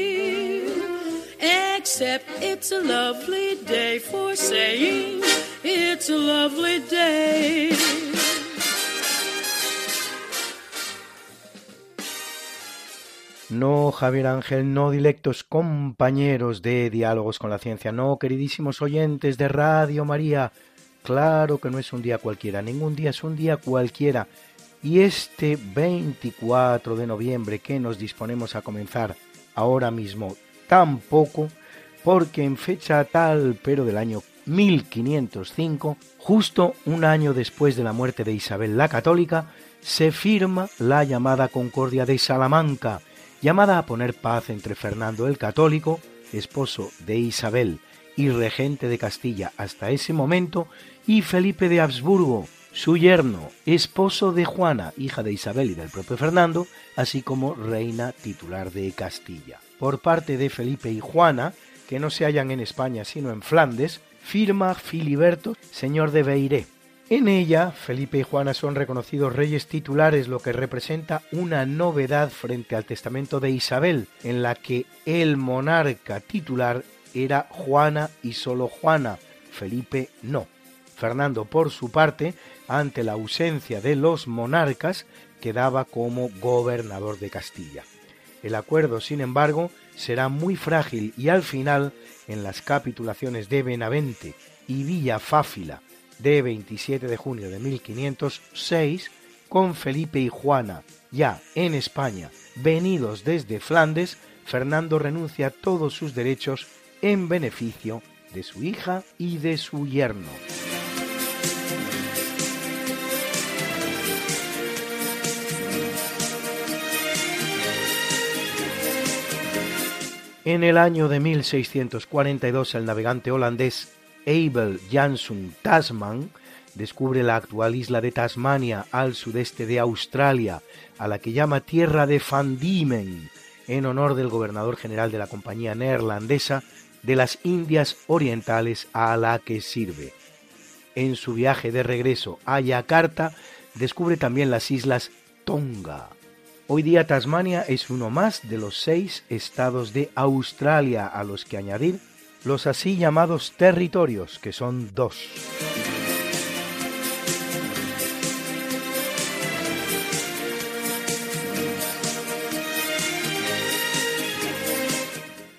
Except it's a lovely day for saying it's a lovely day. No, Javier Ángel, no, dilectos compañeros de Diálogos con la Ciencia, no, queridísimos oyentes de Radio María. Claro que no es un día cualquiera, ningún día es un día cualquiera. Y este 24 de noviembre que nos disponemos a comenzar ahora mismo, tampoco, porque en fecha tal, pero del año 1505, justo un año después de la muerte de Isabel la Católica, se firma la llamada Concordia de Salamanca, llamada a poner paz entre Fernando el Católico, esposo de Isabel y regente de Castilla hasta ese momento, y Felipe de Habsburgo, su yerno, esposo de Juana, hija de Isabel y del propio Fernando, así como reina titular de Castilla. Por parte de Felipe y Juana, que no se hallan en España sino en Flandes, firma Filiberto, señor de Beiré, en ella, Felipe y Juana son reconocidos reyes titulares, lo que representa una novedad frente al testamento de Isabel, en la que el monarca titular era Juana y solo Juana, Felipe no. Fernando, por su parte, ante la ausencia de los monarcas, quedaba como gobernador de Castilla. El acuerdo, sin embargo, será muy frágil y al final, en las capitulaciones de Benavente y Villa Fáfila, de 27 de junio de 1506, con Felipe y Juana, ya en España, venidos desde Flandes, Fernando renuncia a todos sus derechos en beneficio de su hija y de su yerno. En el año de 1642 el navegante holandés Abel Jansson Tasman descubre la actual isla de Tasmania al sudeste de Australia, a la que llama Tierra de Van Diemen, en honor del gobernador general de la compañía neerlandesa de las Indias Orientales a la que sirve. En su viaje de regreso a Yakarta, descubre también las islas Tonga. Hoy día Tasmania es uno más de los seis estados de Australia a los que añadir los así llamados territorios, que son dos.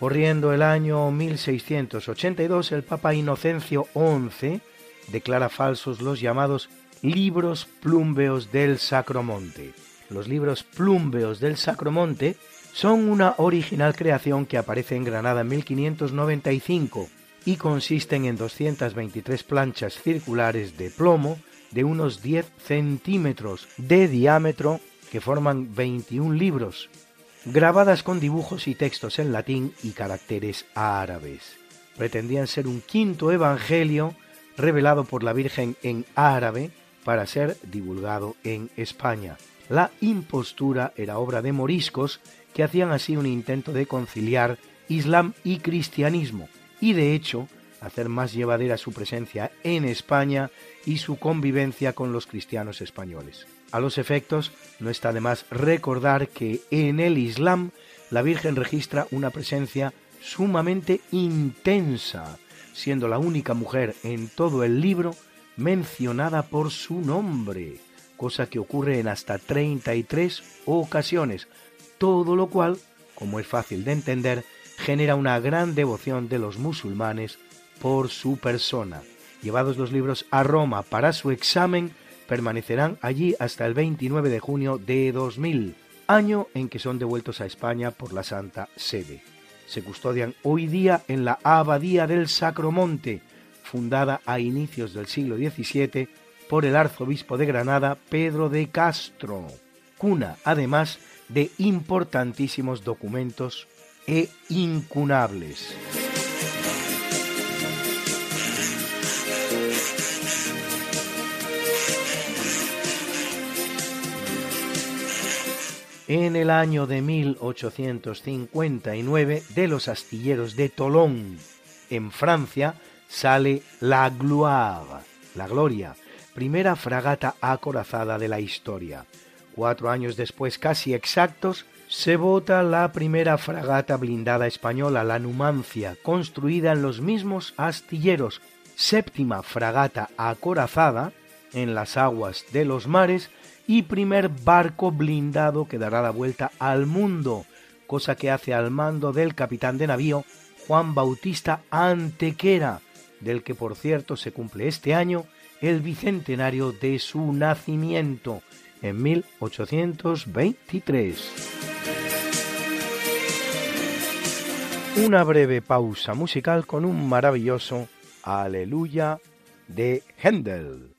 Corriendo el año 1682, el Papa Inocencio XI declara falsos los llamados libros plumbeos del Sacromonte. Los libros plumbeos del Sacromonte son una original creación que aparece en Granada en 1595 y consisten en 223 planchas circulares de plomo de unos 10 centímetros de diámetro que forman 21 libros, grabadas con dibujos y textos en latín y caracteres árabes. Pretendían ser un quinto evangelio revelado por la Virgen en árabe para ser divulgado en España. La impostura era obra de moriscos que hacían así un intento de conciliar Islam y cristianismo y de hecho hacer más llevadera su presencia en España y su convivencia con los cristianos españoles. A los efectos, no está de más recordar que en el Islam la Virgen registra una presencia sumamente intensa, siendo la única mujer en todo el libro mencionada por su nombre, cosa que ocurre en hasta 33 ocasiones, todo lo cual, como es fácil de entender, genera una gran devoción de los musulmanes por su persona. Llevados los libros a Roma para su examen, permanecerán allí hasta el 29 de junio de 2000, año en que son devueltos a España por la Santa Sede. Se custodian hoy día en la Abadía del Sacromonte, fundada a inicios del siglo XVII por el arzobispo de Granada Pedro de Castro, cuna además de importantísimos documentos e incunables. En el año de 1859, de los astilleros de Tolón, en Francia, sale la Gloire, la Gloria, primera fragata acorazada de la historia. Cuatro años después, casi exactos, se vota la primera fragata blindada española, la Numancia, construida en los mismos astilleros, séptima fragata acorazada en las aguas de los mares y primer barco blindado que dará la vuelta al mundo, cosa que hace al mando del capitán de navío Juan Bautista Antequera, del que por cierto se cumple este año el bicentenario de su nacimiento, en 1823. Una breve pausa musical con un maravilloso Aleluya de Händel.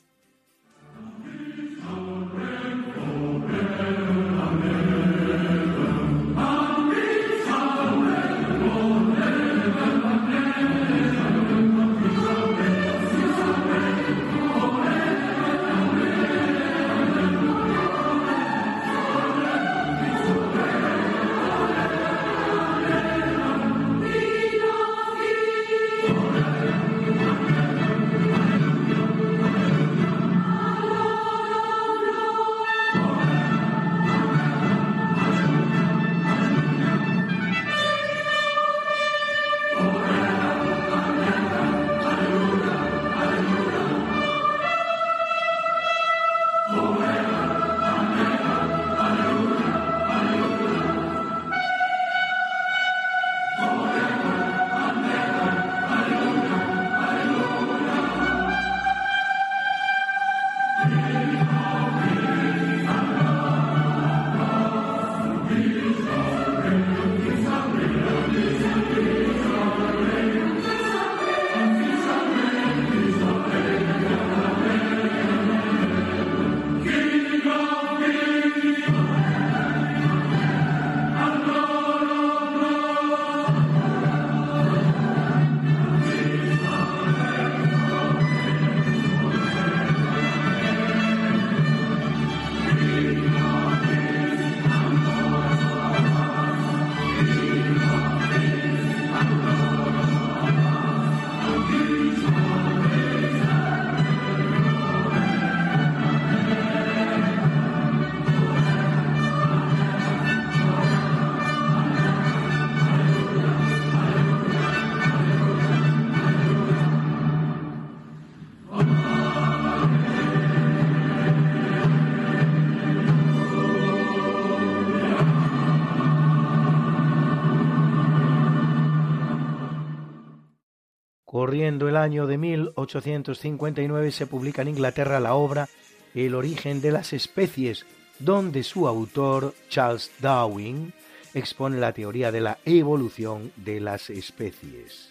Corriendo el año de 1859 se publica en Inglaterra la obra El origen de las especies, donde su autor, Charles Darwin, expone la teoría de la evolución de las especies.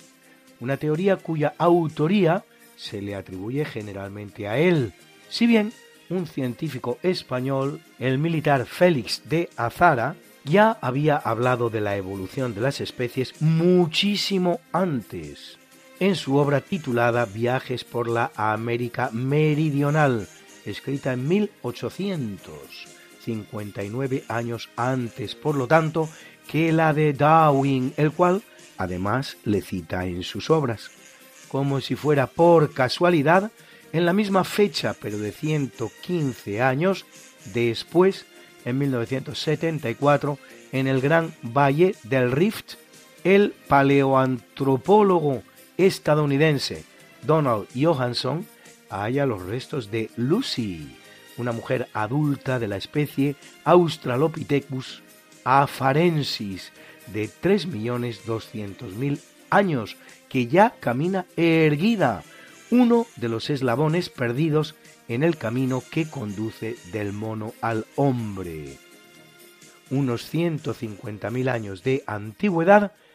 Una teoría cuya autoría se le atribuye generalmente a él, si bien un científico español, el militar Félix de Azara, ya había hablado de la evolución de las especies muchísimo antes, en su obra titulada Viajes por la América Meridional, escrita en 1859 años antes, por lo tanto, que la de Darwin, el cual además le cita en sus obras. Como si fuera por casualidad, en la misma fecha, pero de 115 años después, en 1974, en el Gran Valle del Rift, el paleoantropólogo estadounidense Donald Johansson halla los restos de Lucy, una mujer adulta de la especie Australopithecus afarensis de 3.200.000 años, que ya camina erguida, uno de los eslabones perdidos en el camino que conduce del mono al hombre. Unos 150.000 años de antigüedad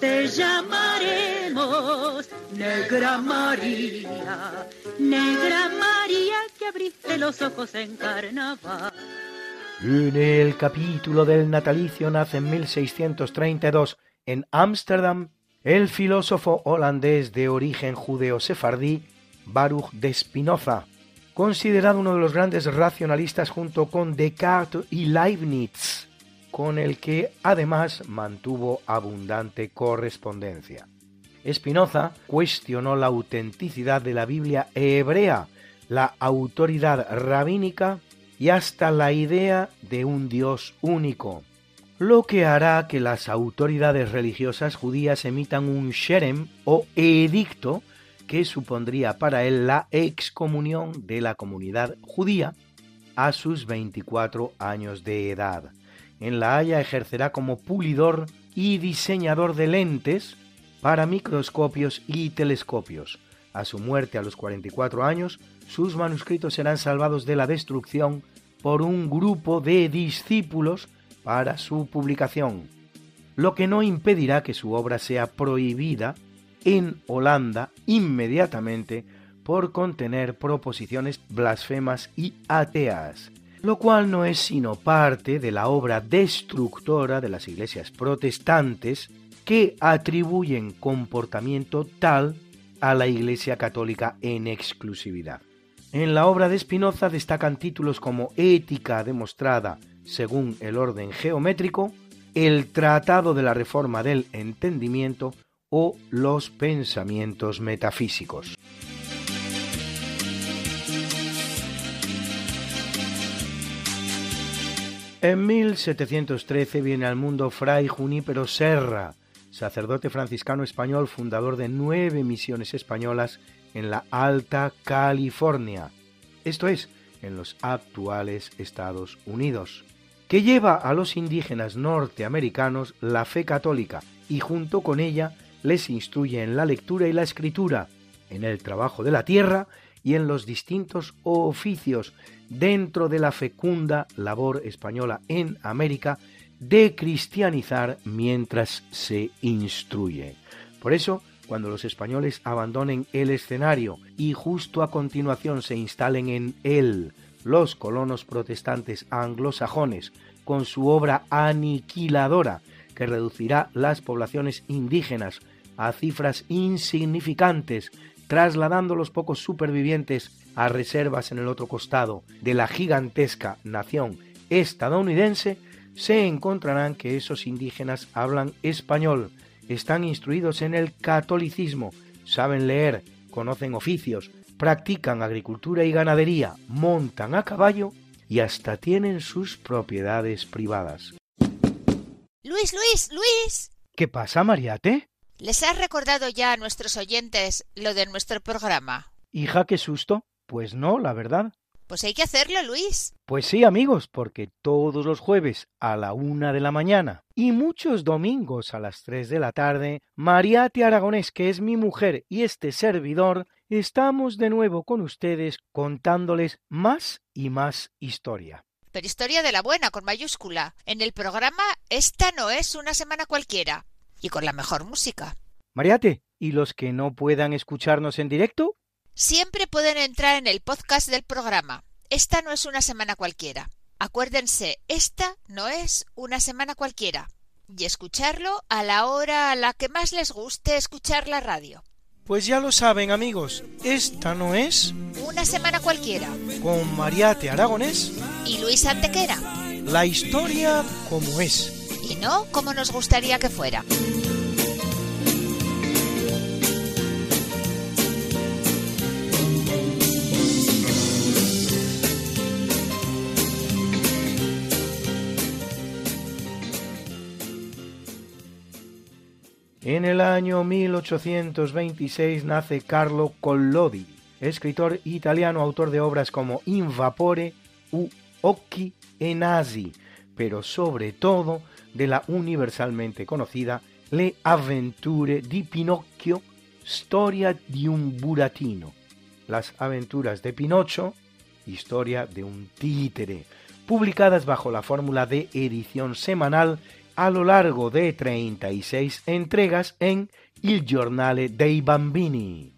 Te llamaremos Negra María, Negra María que abriste los ojos en carnaval. En el capítulo del natalicio nace en 1632 en Ámsterdam el filósofo holandés de origen judeo-sefardí Baruch de Spinoza, considerado uno de los grandes racionalistas junto con Descartes y Leibniz, con el que además mantuvo abundante correspondencia. Spinoza cuestionó la autenticidad de la Biblia hebrea, la autoridad rabínica y hasta la idea de un Dios único, lo que hará que las autoridades religiosas judías emitan un sherem o edicto que supondría para él la excomunión de la comunidad judía a sus 24 años de edad. En La Haya ejercerá como pulidor y diseñador de lentes para microscopios y telescopios. A su muerte a los 44 años, sus manuscritos serán salvados de la destrucción por un grupo de discípulos para su publicación, lo que no impedirá que su obra sea prohibida en Holanda inmediatamente por contener proposiciones blasfemas y ateas, lo cual no es sino parte de la obra destructora de las iglesias protestantes que atribuyen comportamiento tal a la Iglesia Católica en exclusividad. En la obra de Spinoza destacan títulos como Ética demostrada según el orden geométrico, el Tratado de la Reforma del Entendimiento o los pensamientos metafísicos. En 1713 viene al mundo Fray Junípero Serra, sacerdote franciscano español fundador de nueve misiones españolas en la Alta California, esto es, en los actuales Estados Unidos, que lleva a los indígenas norteamericanos la fe católica y junto con ella les instruye en la lectura y la escritura, en el trabajo de la tierra y en los distintos oficios dentro de la fecunda labor española en América de cristianizar mientras se instruye. Por eso, cuando los españoles abandonen el escenario y justo a continuación se instalen en él los colonos protestantes anglosajones con su obra aniquiladora que reducirá las poblaciones indígenas a cifras insignificantes, trasladando los pocos supervivientes a reservas en el otro costado de la gigantesca nación estadounidense, se encontrarán que esos indígenas hablan español, están instruidos en el catolicismo, saben leer, conocen oficios, practican agricultura y ganadería, montan a caballo y hasta tienen sus propiedades privadas. Luis, Luis, Luis. ¿Qué pasa, Mariate? ¿Les has recordado ya a nuestros oyentes lo de nuestro programa? Hija, qué susto. Pues no, la verdad. Pues hay que hacerlo, Luis. Pues sí, amigos, porque todos los jueves a la una de la mañana y muchos domingos a las tres de la tarde, Mariate Aragonés, que es mi mujer y este servidor, estamos de nuevo con ustedes contándoles más y más historia. Pero historia de la buena, con mayúscula. En el programa Esta no es una semana cualquiera. Y con la mejor música. Mariate, ¿y los que no puedan escucharnos en directo? Siempre pueden entrar en el podcast del programa. Esta no es una semana cualquiera. Acuérdense, esta no es una semana cualquiera. Y escucharlo a la hora a la que más les guste escuchar la radio. Pues ya lo saben amigos, esta no es Una semana cualquiera. con Mariate Aragonés Y Luis Antequera. la historia como es. Y no como nos gustaría que fuera. En el año 1826 nace Carlo Collodi, escritor italiano, autor de obras como In Vapore u Occhi e Nasi, pero sobre todo de la universalmente conocida Le avventure di Pinocchio, Storia di un burattino, Las aventuras de Pinocho, Historia de un títere, publicadas bajo la fórmula de edición semanal a lo largo de 36 entregas en Il Giornale dei Bambini,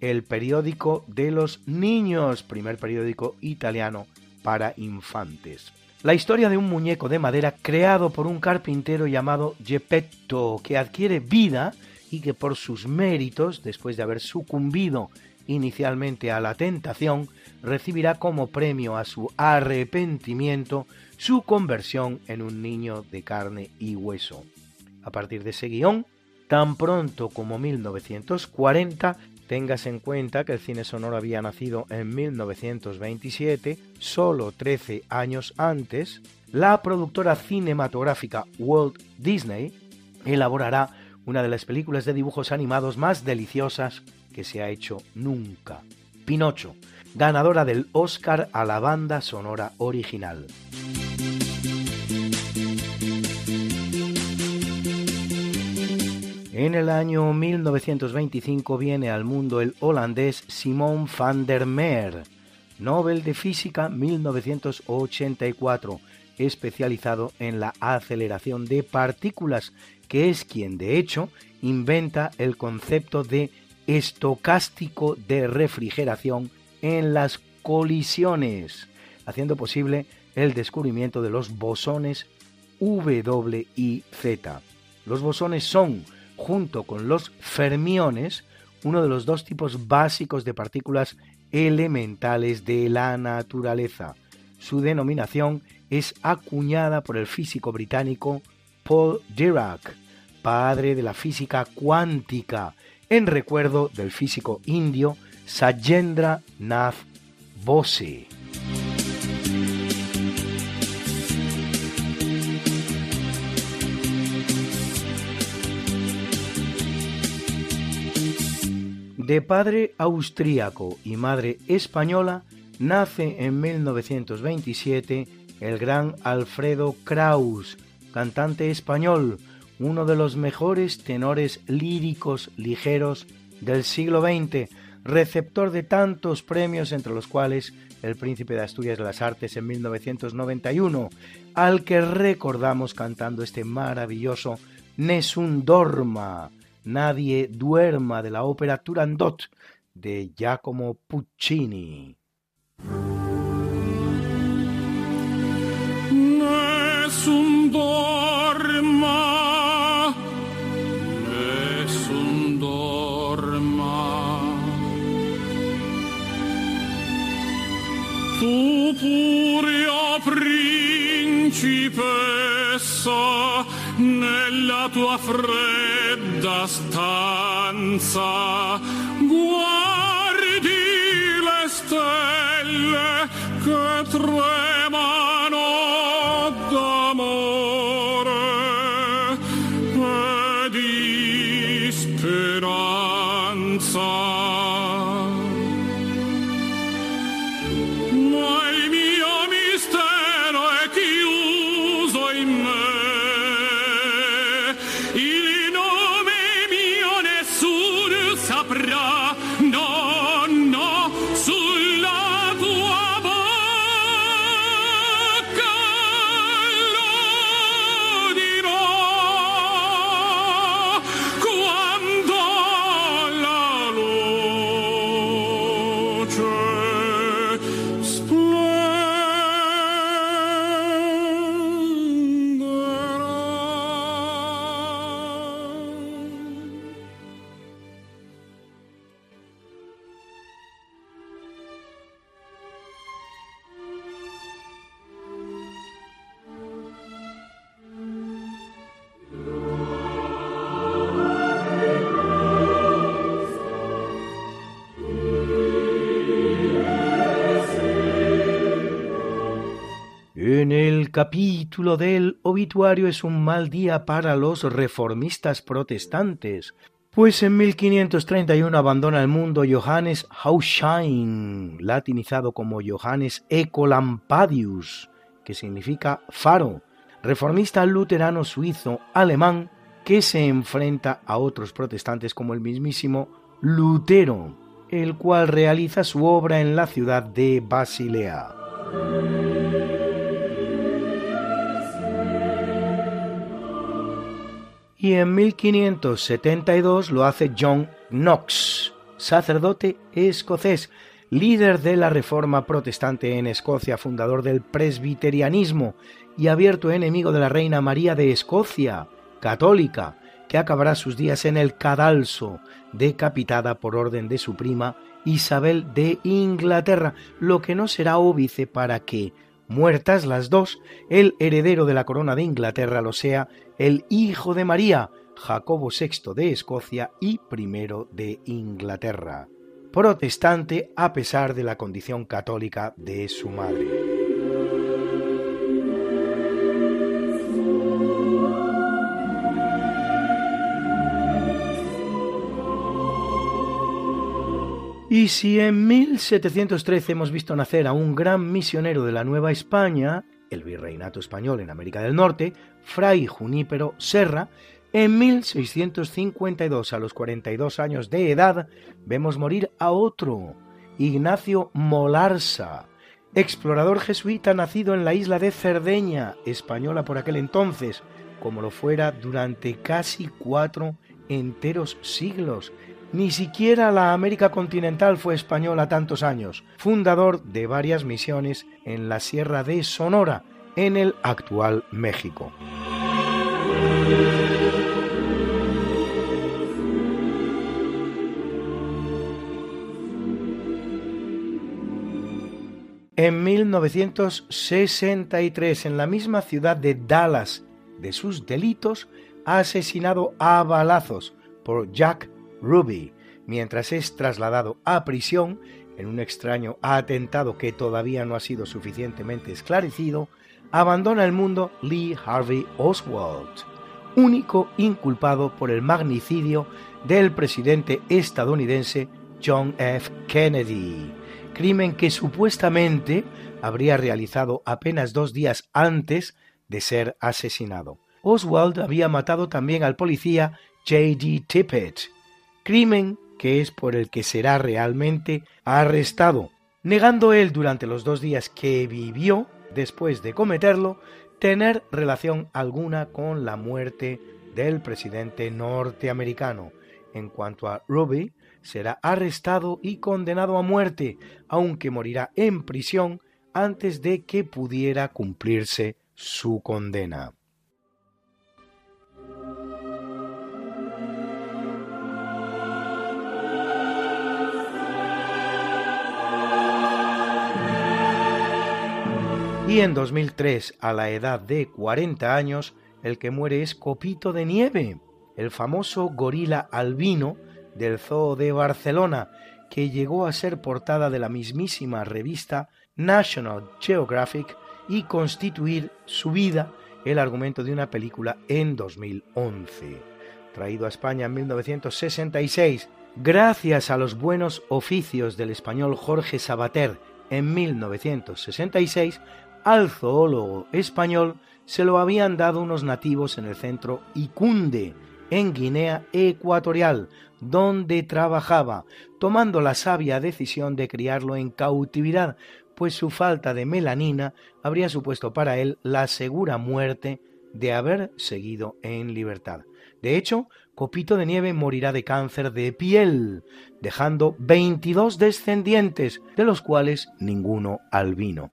el periódico de los niños, primer periódico italiano para infantes. La historia de un muñeco de madera creado por un carpintero llamado Geppetto, que adquiere vida y que por sus méritos, después de haber sucumbido inicialmente a la tentación, recibirá como premio a su arrepentimiento su conversión en un niño de carne y hueso. A partir de ese guion, tan pronto como 1940, tengas en cuenta que el cine sonoro había nacido en 1927, solo 13 años antes, la productora cinematográfica Walt Disney elaborará una de las películas de dibujos animados más deliciosas que se ha hecho nunca. Pinocho, ganadora del Oscar a la banda sonora original. En el año 1925 viene al mundo el holandés Simon van der Meer, Nobel de Física 1984, especializado en la aceleración de partículas, que es quien de hecho inventa el concepto de estocástico de refrigeración en las colisiones, haciendo posible el descubrimiento de los bosones W y Z. Los bosones son, junto con los fermiones, uno de los dos tipos básicos de partículas elementales de la naturaleza. Su denominación es acuñada por el físico británico Paul Dirac, padre de la física cuántica, en recuerdo del físico indio Sajendra Nath Bose. De padre austríaco y madre española, nace en 1927 el gran Alfredo Kraus, cantante español, uno de los mejores tenores líricos ligeros del siglo XX, receptor de tantos premios entre los cuales el Príncipe de Asturias de las Artes en 1991, al que recordamos cantando este maravilloso Nessun Dorma, Nadie duerma de la ópera Turandot de Giacomo Puccini. Nessun dorma, nessun dorma. Tu puria principessa, nella tua distanza guardi le stelle che tremano. Capítulo del obituario es un mal día para los reformistas protestantes, pues en 1531 abandona el mundo Johannes Hauschein, latinizado como Johannes Ecolampadius, que significa faro, reformista luterano suizo alemán que se enfrenta a otros protestantes como el mismísimo Lutero, el cual realiza su obra en la ciudad de Basilea. Y en 1572 lo hace John Knox, sacerdote escocés, líder de la Reforma Protestante en Escocia, fundador del presbiterianismo y abierto enemigo de la Reina María de Escocia, católica, que acabará sus días en el cadalso, decapitada por orden de su prima Isabel de Inglaterra, lo que no será óbice para que, muertas las dos, el heredero de la corona de Inglaterra lo sea el hijo de María, Jacobo VI de Escocia y primero de Inglaterra, protestante a pesar de la condición católica de su madre. Y si en 1713 hemos visto nacer a un gran misionero de la Nueva España, el virreinato español en América del Norte, Fray Junípero Serra, en 1652, a los 42 años de edad, vemos morir a otro, Ignacio Molarsa, explorador jesuita nacido en la isla de Cerdeña, española por aquel entonces, como lo fuera durante casi cuatro enteros siglos. Ni siquiera la América continental fue española tantos años, fundador de varias misiones en la Sierra de Sonora, en el actual México. En 1963, en la misma ciudad de Dallas, de sus delitos, asesinado a balazos por Jack Ruby, mientras es trasladado a prisión en un extraño atentado que todavía no ha sido suficientemente esclarecido, abandona el mundo Lee Harvey Oswald, único inculpado por el magnicidio del presidente estadounidense John F. Kennedy, crimen que supuestamente habría realizado apenas dos días antes de ser asesinado. Oswald había matado también al policía J.D. Tippett, crimen que es por el que será realmente arrestado, negando él durante los dos días que vivió después de cometerlo tener relación alguna con la muerte del presidente norteamericano. En cuanto a Ruby, será arrestado y condenado a muerte, aunque morirá en prisión antes de que pudiera cumplirse su condena. Y en 2003, a la edad de 40 años, el que muere es Copito de Nieve, el famoso gorila albino del Zoo de Barcelona, que llegó a ser portada de la mismísima revista National Geographic y constituir su vida el argumento de una película en 2011. Traído a España en 1966, gracias a los buenos oficios del español Jorge Sabater en 1966, al zoólogo español se lo habían dado unos nativos en el centro Icunde, en Guinea Ecuatorial, donde trabajaba, tomando la sabia decisión de criarlo en cautividad, pues su falta de melanina habría supuesto para él la segura muerte de haber seguido en libertad. De hecho, Copito de Nieve morirá de cáncer de piel, dejando 22 descendientes, de los cuales ninguno albino.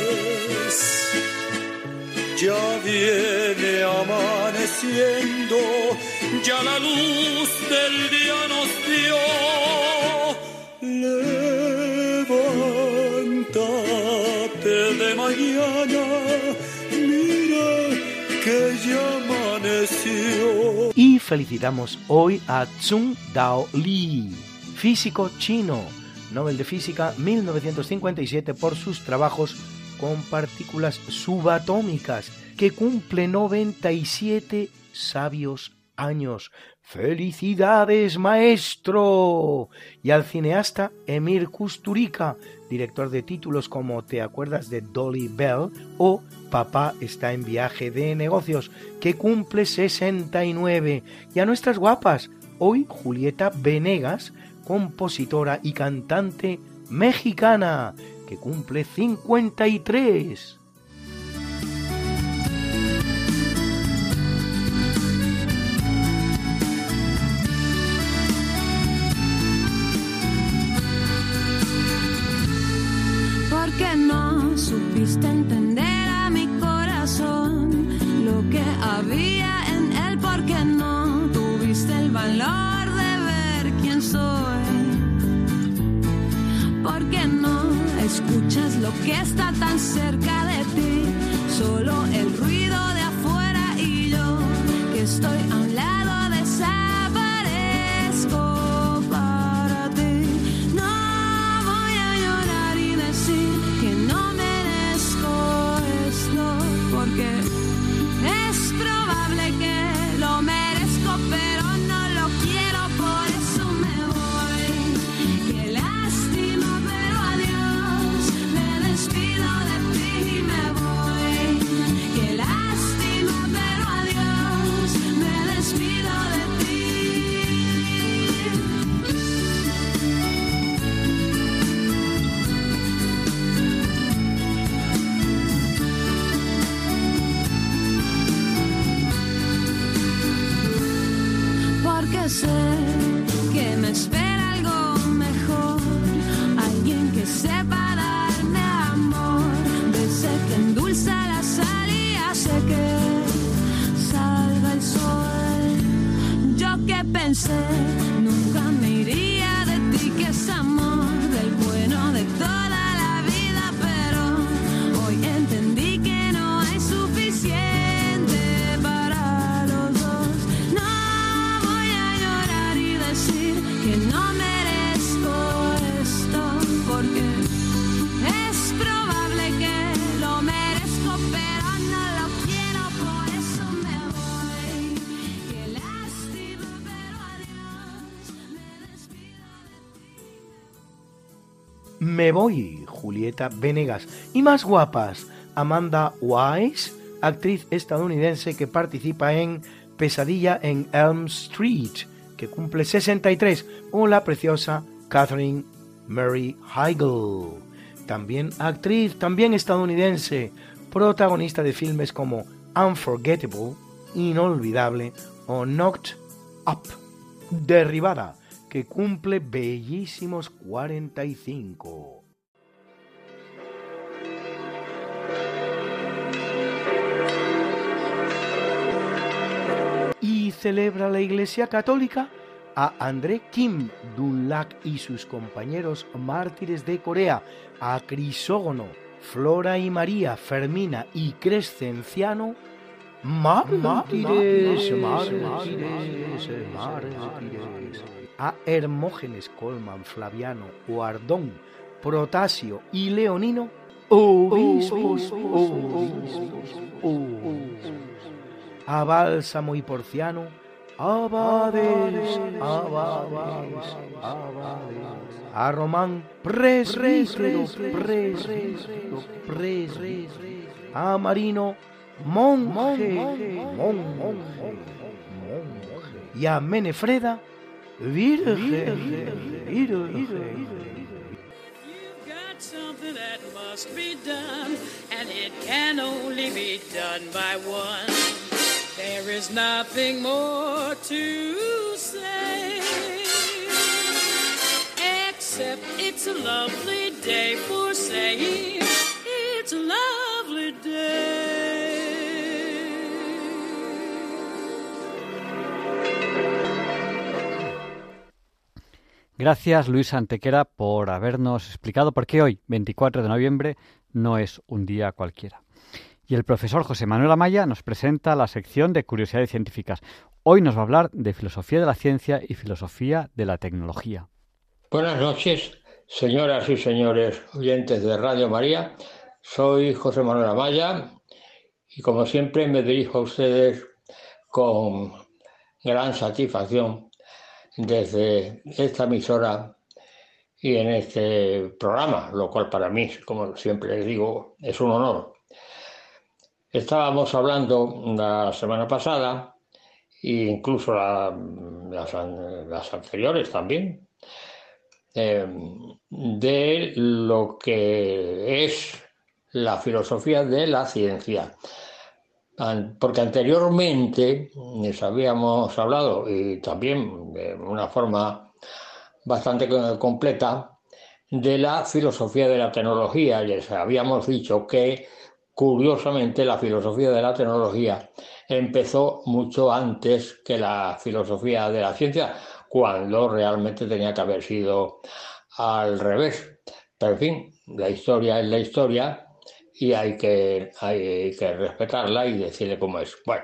ya viene amaneciendo, ya la luz del día nos dio. Levántate de mañana, mira que ya amaneció. Y felicitamos hoy a Tsung Dao Li, físico chino, Nobel de Física 1957 por sus trabajos con partículas subatómicas que cumple 97 sabios años. ¡Felicidades, maestro! Y al cineasta Emir Kusturica, director de títulos como ¿Te acuerdas de Dolly Bell? o Papá está en viaje de negocios, que cumple 69. Y a nuestras guapas, hoy Julieta Venegas, compositora y cantante mexicana, que cumple 53. Porque no supiste entender a mi corazón lo que había en él, porque no tuviste el valor de ver quién soy, porque no escuchas lo que está tan cerca de ti, solo el ruido de afuera y yo que estoy Venegas. Y más guapas, Amanda Wise, actriz estadounidense que participa en Pesadilla en Elm Street, que cumple 63, o la preciosa Catherine Mary Heigl, también actriz, también estadounidense, protagonista de filmes como Unforgettable, Inolvidable o Knocked Up, Derribada, que cumple bellísimos 45. Celebra la Iglesia Católica a André Kim Dunlak y sus compañeros mártires de Corea, a Crisógono, Flora y María, Fermina y Crescenciano, mártires, a Hermógenes, Colman, Flaviano, Guardón, Protasio y Leonino, obispos, obispos, obispos, a Bálsamo y Porciano, abades, abades, abades, a Román, presbítero, presbítero, presbítero, a Marino, monje, monje, y a Menefreda, virgen, virgen. something that must be done, and it can only be done by one. There is nothing more to say, except it's a lovely day for saying it's a lovely day. Gracias Luis Antequera por habernos explicado por qué hoy, 24 de noviembre, no es un día cualquiera. Y el profesor José Manuel Amaya nos presenta la sección de curiosidades científicas. Hoy nos va a hablar de filosofía de la ciencia y filosofía de la tecnología. Buenas noches, señoras y señores oyentes de Radio María. Soy José Manuel Amaya y como siempre me dirijo a ustedes con gran satisfacción desde esta emisora y en este programa, lo cual para mí, como siempre les digo, es un honor. Estábamos hablando la semana pasada, e incluso la- las, an- las anteriores también, eh, de lo que es la filosofía de la ciencia. Porque anteriormente les habíamos hablado, y también de una forma bastante co- completa, de la filosofía de la tecnología. Les habíamos dicho que, curiosamente, la filosofía de la tecnología empezó mucho antes que la filosofía de la ciencia, cuando realmente tenía que haber sido al revés. Pero en fin, la historia es la historia y hay que, hay que respetarla y decirle cómo es. Bueno,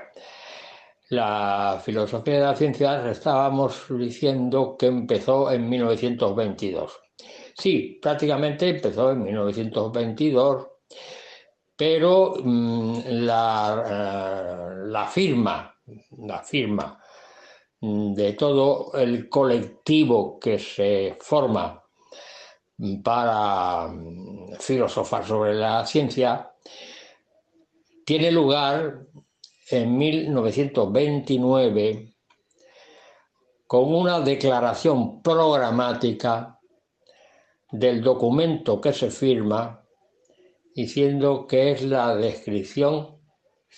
la filosofía de la ciencia estábamos diciendo que empezó en 1922. Sí, prácticamente empezó en 1922, pero mm, la, eh, la firma, la firma mm, de todo el colectivo que se forma para mm, filosofar sobre la ciencia tiene lugar en 1929 con una declaración programática del documento que se firma diciendo que es la descripción,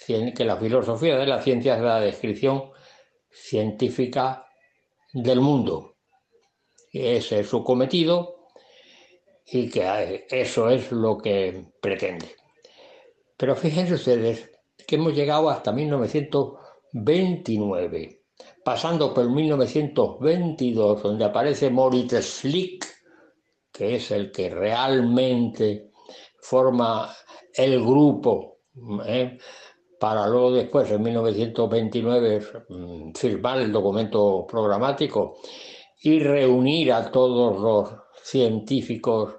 que la filosofía de la ciencia es la descripción científica del mundo. Ese es su cometido y que eso es lo que pretende. Pero fíjense ustedes que hemos llegado hasta 1929, pasando por 1922, donde aparece Moritz Schlick, que es el que realmente forma el grupo, ¿eh? para luego después, en 1929, mm, firmar el documento programático y reunir a todos los científicos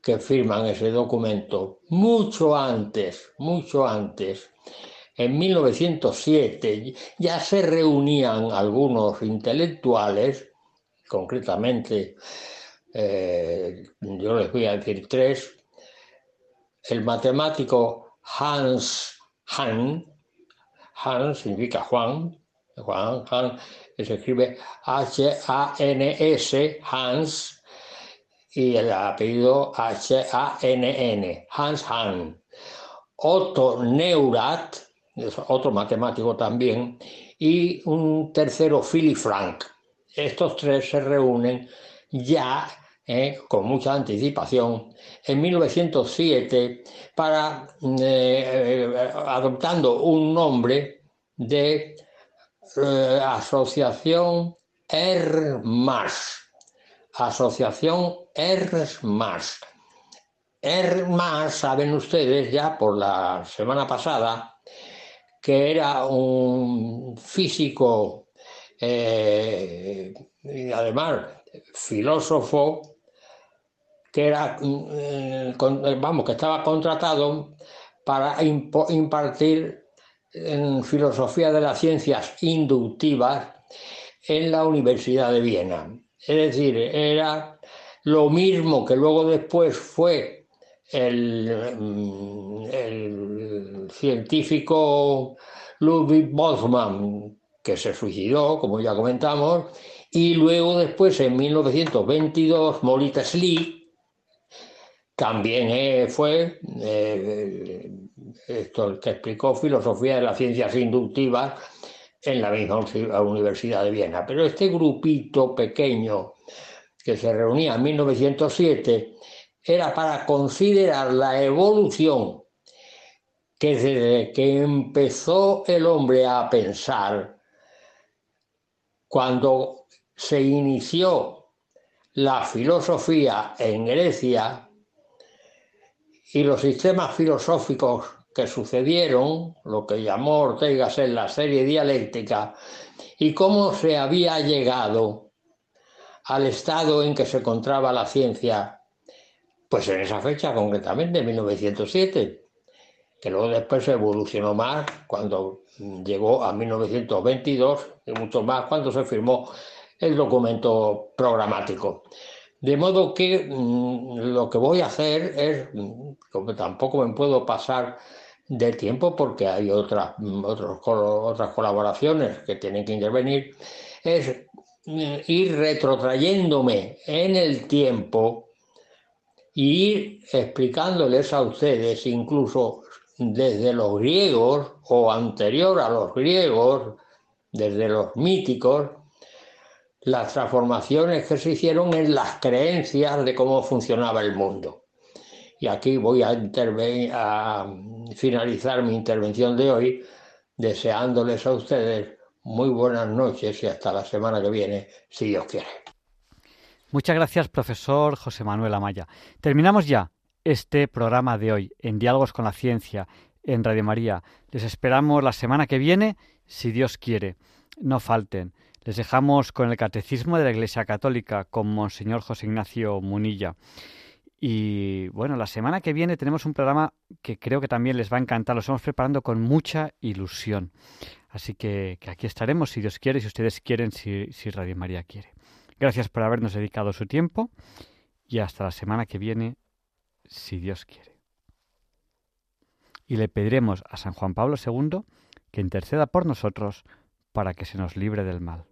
que firman ese documento mucho antes, mucho antes. En 1907 ya se reunían algunos intelectuales, concretamente, eh, yo les voy a decir tres, el matemático Hans Hahn, Hans significa Juan, Juan Han se escribe H-A-N-S, Hans, y el apellido H-A-N-N, Hans Han. Otto Neurath, otro matemático también, y un tercero, Philip Frank. Estos tres se reúnen ya eh, con mucha anticipación en 1907 para eh, adoptando un nombre de eh, Asociación ERMAS. Asociación ERMAS. ERMAS, saben ustedes ya por la semana pasada, que era un físico eh, y además filósofo que era, mm, vamos, que estaba contratado para impartir filosofía de las ciencias inductivas en la Universidad de Viena. Es decir, era lo mismo que luego después fue Mm, el, científico Ludwig Boltzmann, que se suicidó, como ya comentamos, y luego después, en 1922, Morita Slee también eh, fue eh, esto el que explicó filosofía de las ciencias inductivas en la misma Universidad de Viena. Pero este grupito pequeño que se reunía en 1907 era para considerar la evolución que desde que empezó el hombre a pensar, cuando se inició la filosofía en Grecia y los sistemas filosóficos que sucedieron, lo que llamó Ortega en la serie dialéctica, y cómo se había llegado al estado en que se encontraba la ciencia pues en esa fecha, concretamente, en 1907, que luego después evolucionó más cuando llegó a 1922 y mucho más cuando se firmó el documento programático. De modo que mm, lo que voy a hacer es, como tampoco me puedo pasar de tiempo porque hay otras, mm, otras colaboraciones que tienen que intervenir, es mm, ir retrotrayéndome en el tiempo y ir explicándoles a ustedes, incluso desde los griegos o anterior a los griegos, desde los míticos, las transformaciones que se hicieron en las creencias de cómo funcionaba el mundo. Y aquí voy a, a finalizar mi intervención de hoy deseándoles a ustedes muy buenas noches y hasta la semana que viene, si Dios quiere. Muchas gracias, profesor José Manuel Amaya. Terminamos ya este programa de hoy en Diálogos con la Ciencia en Radio María. Les esperamos la semana que viene, si Dios quiere. No falten. Les dejamos con el Catecismo de la Iglesia Católica con Monseñor José Ignacio Munilla. Y bueno, la semana que viene tenemos un programa que creo que también les va a encantar. Lo estamos preparando con mucha ilusión. Así que, aquí estaremos, si Dios quiere, si ustedes quieren, si Radio María quiere. Gracias por habernos dedicado su tiempo y hasta la semana que viene, si Dios quiere. Y le pediremos a San Juan Pablo II que interceda por nosotros para que se nos libre del mal.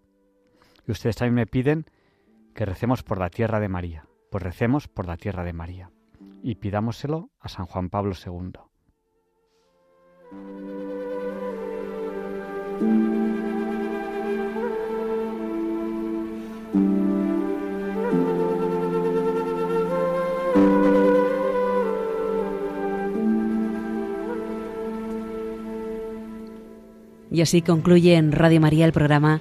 Y ustedes también me piden que recemos por la tierra de María. Pues recemos por la tierra de María. Y pidámoselo a San Juan Pablo II. Y así concluye en Radio María el programa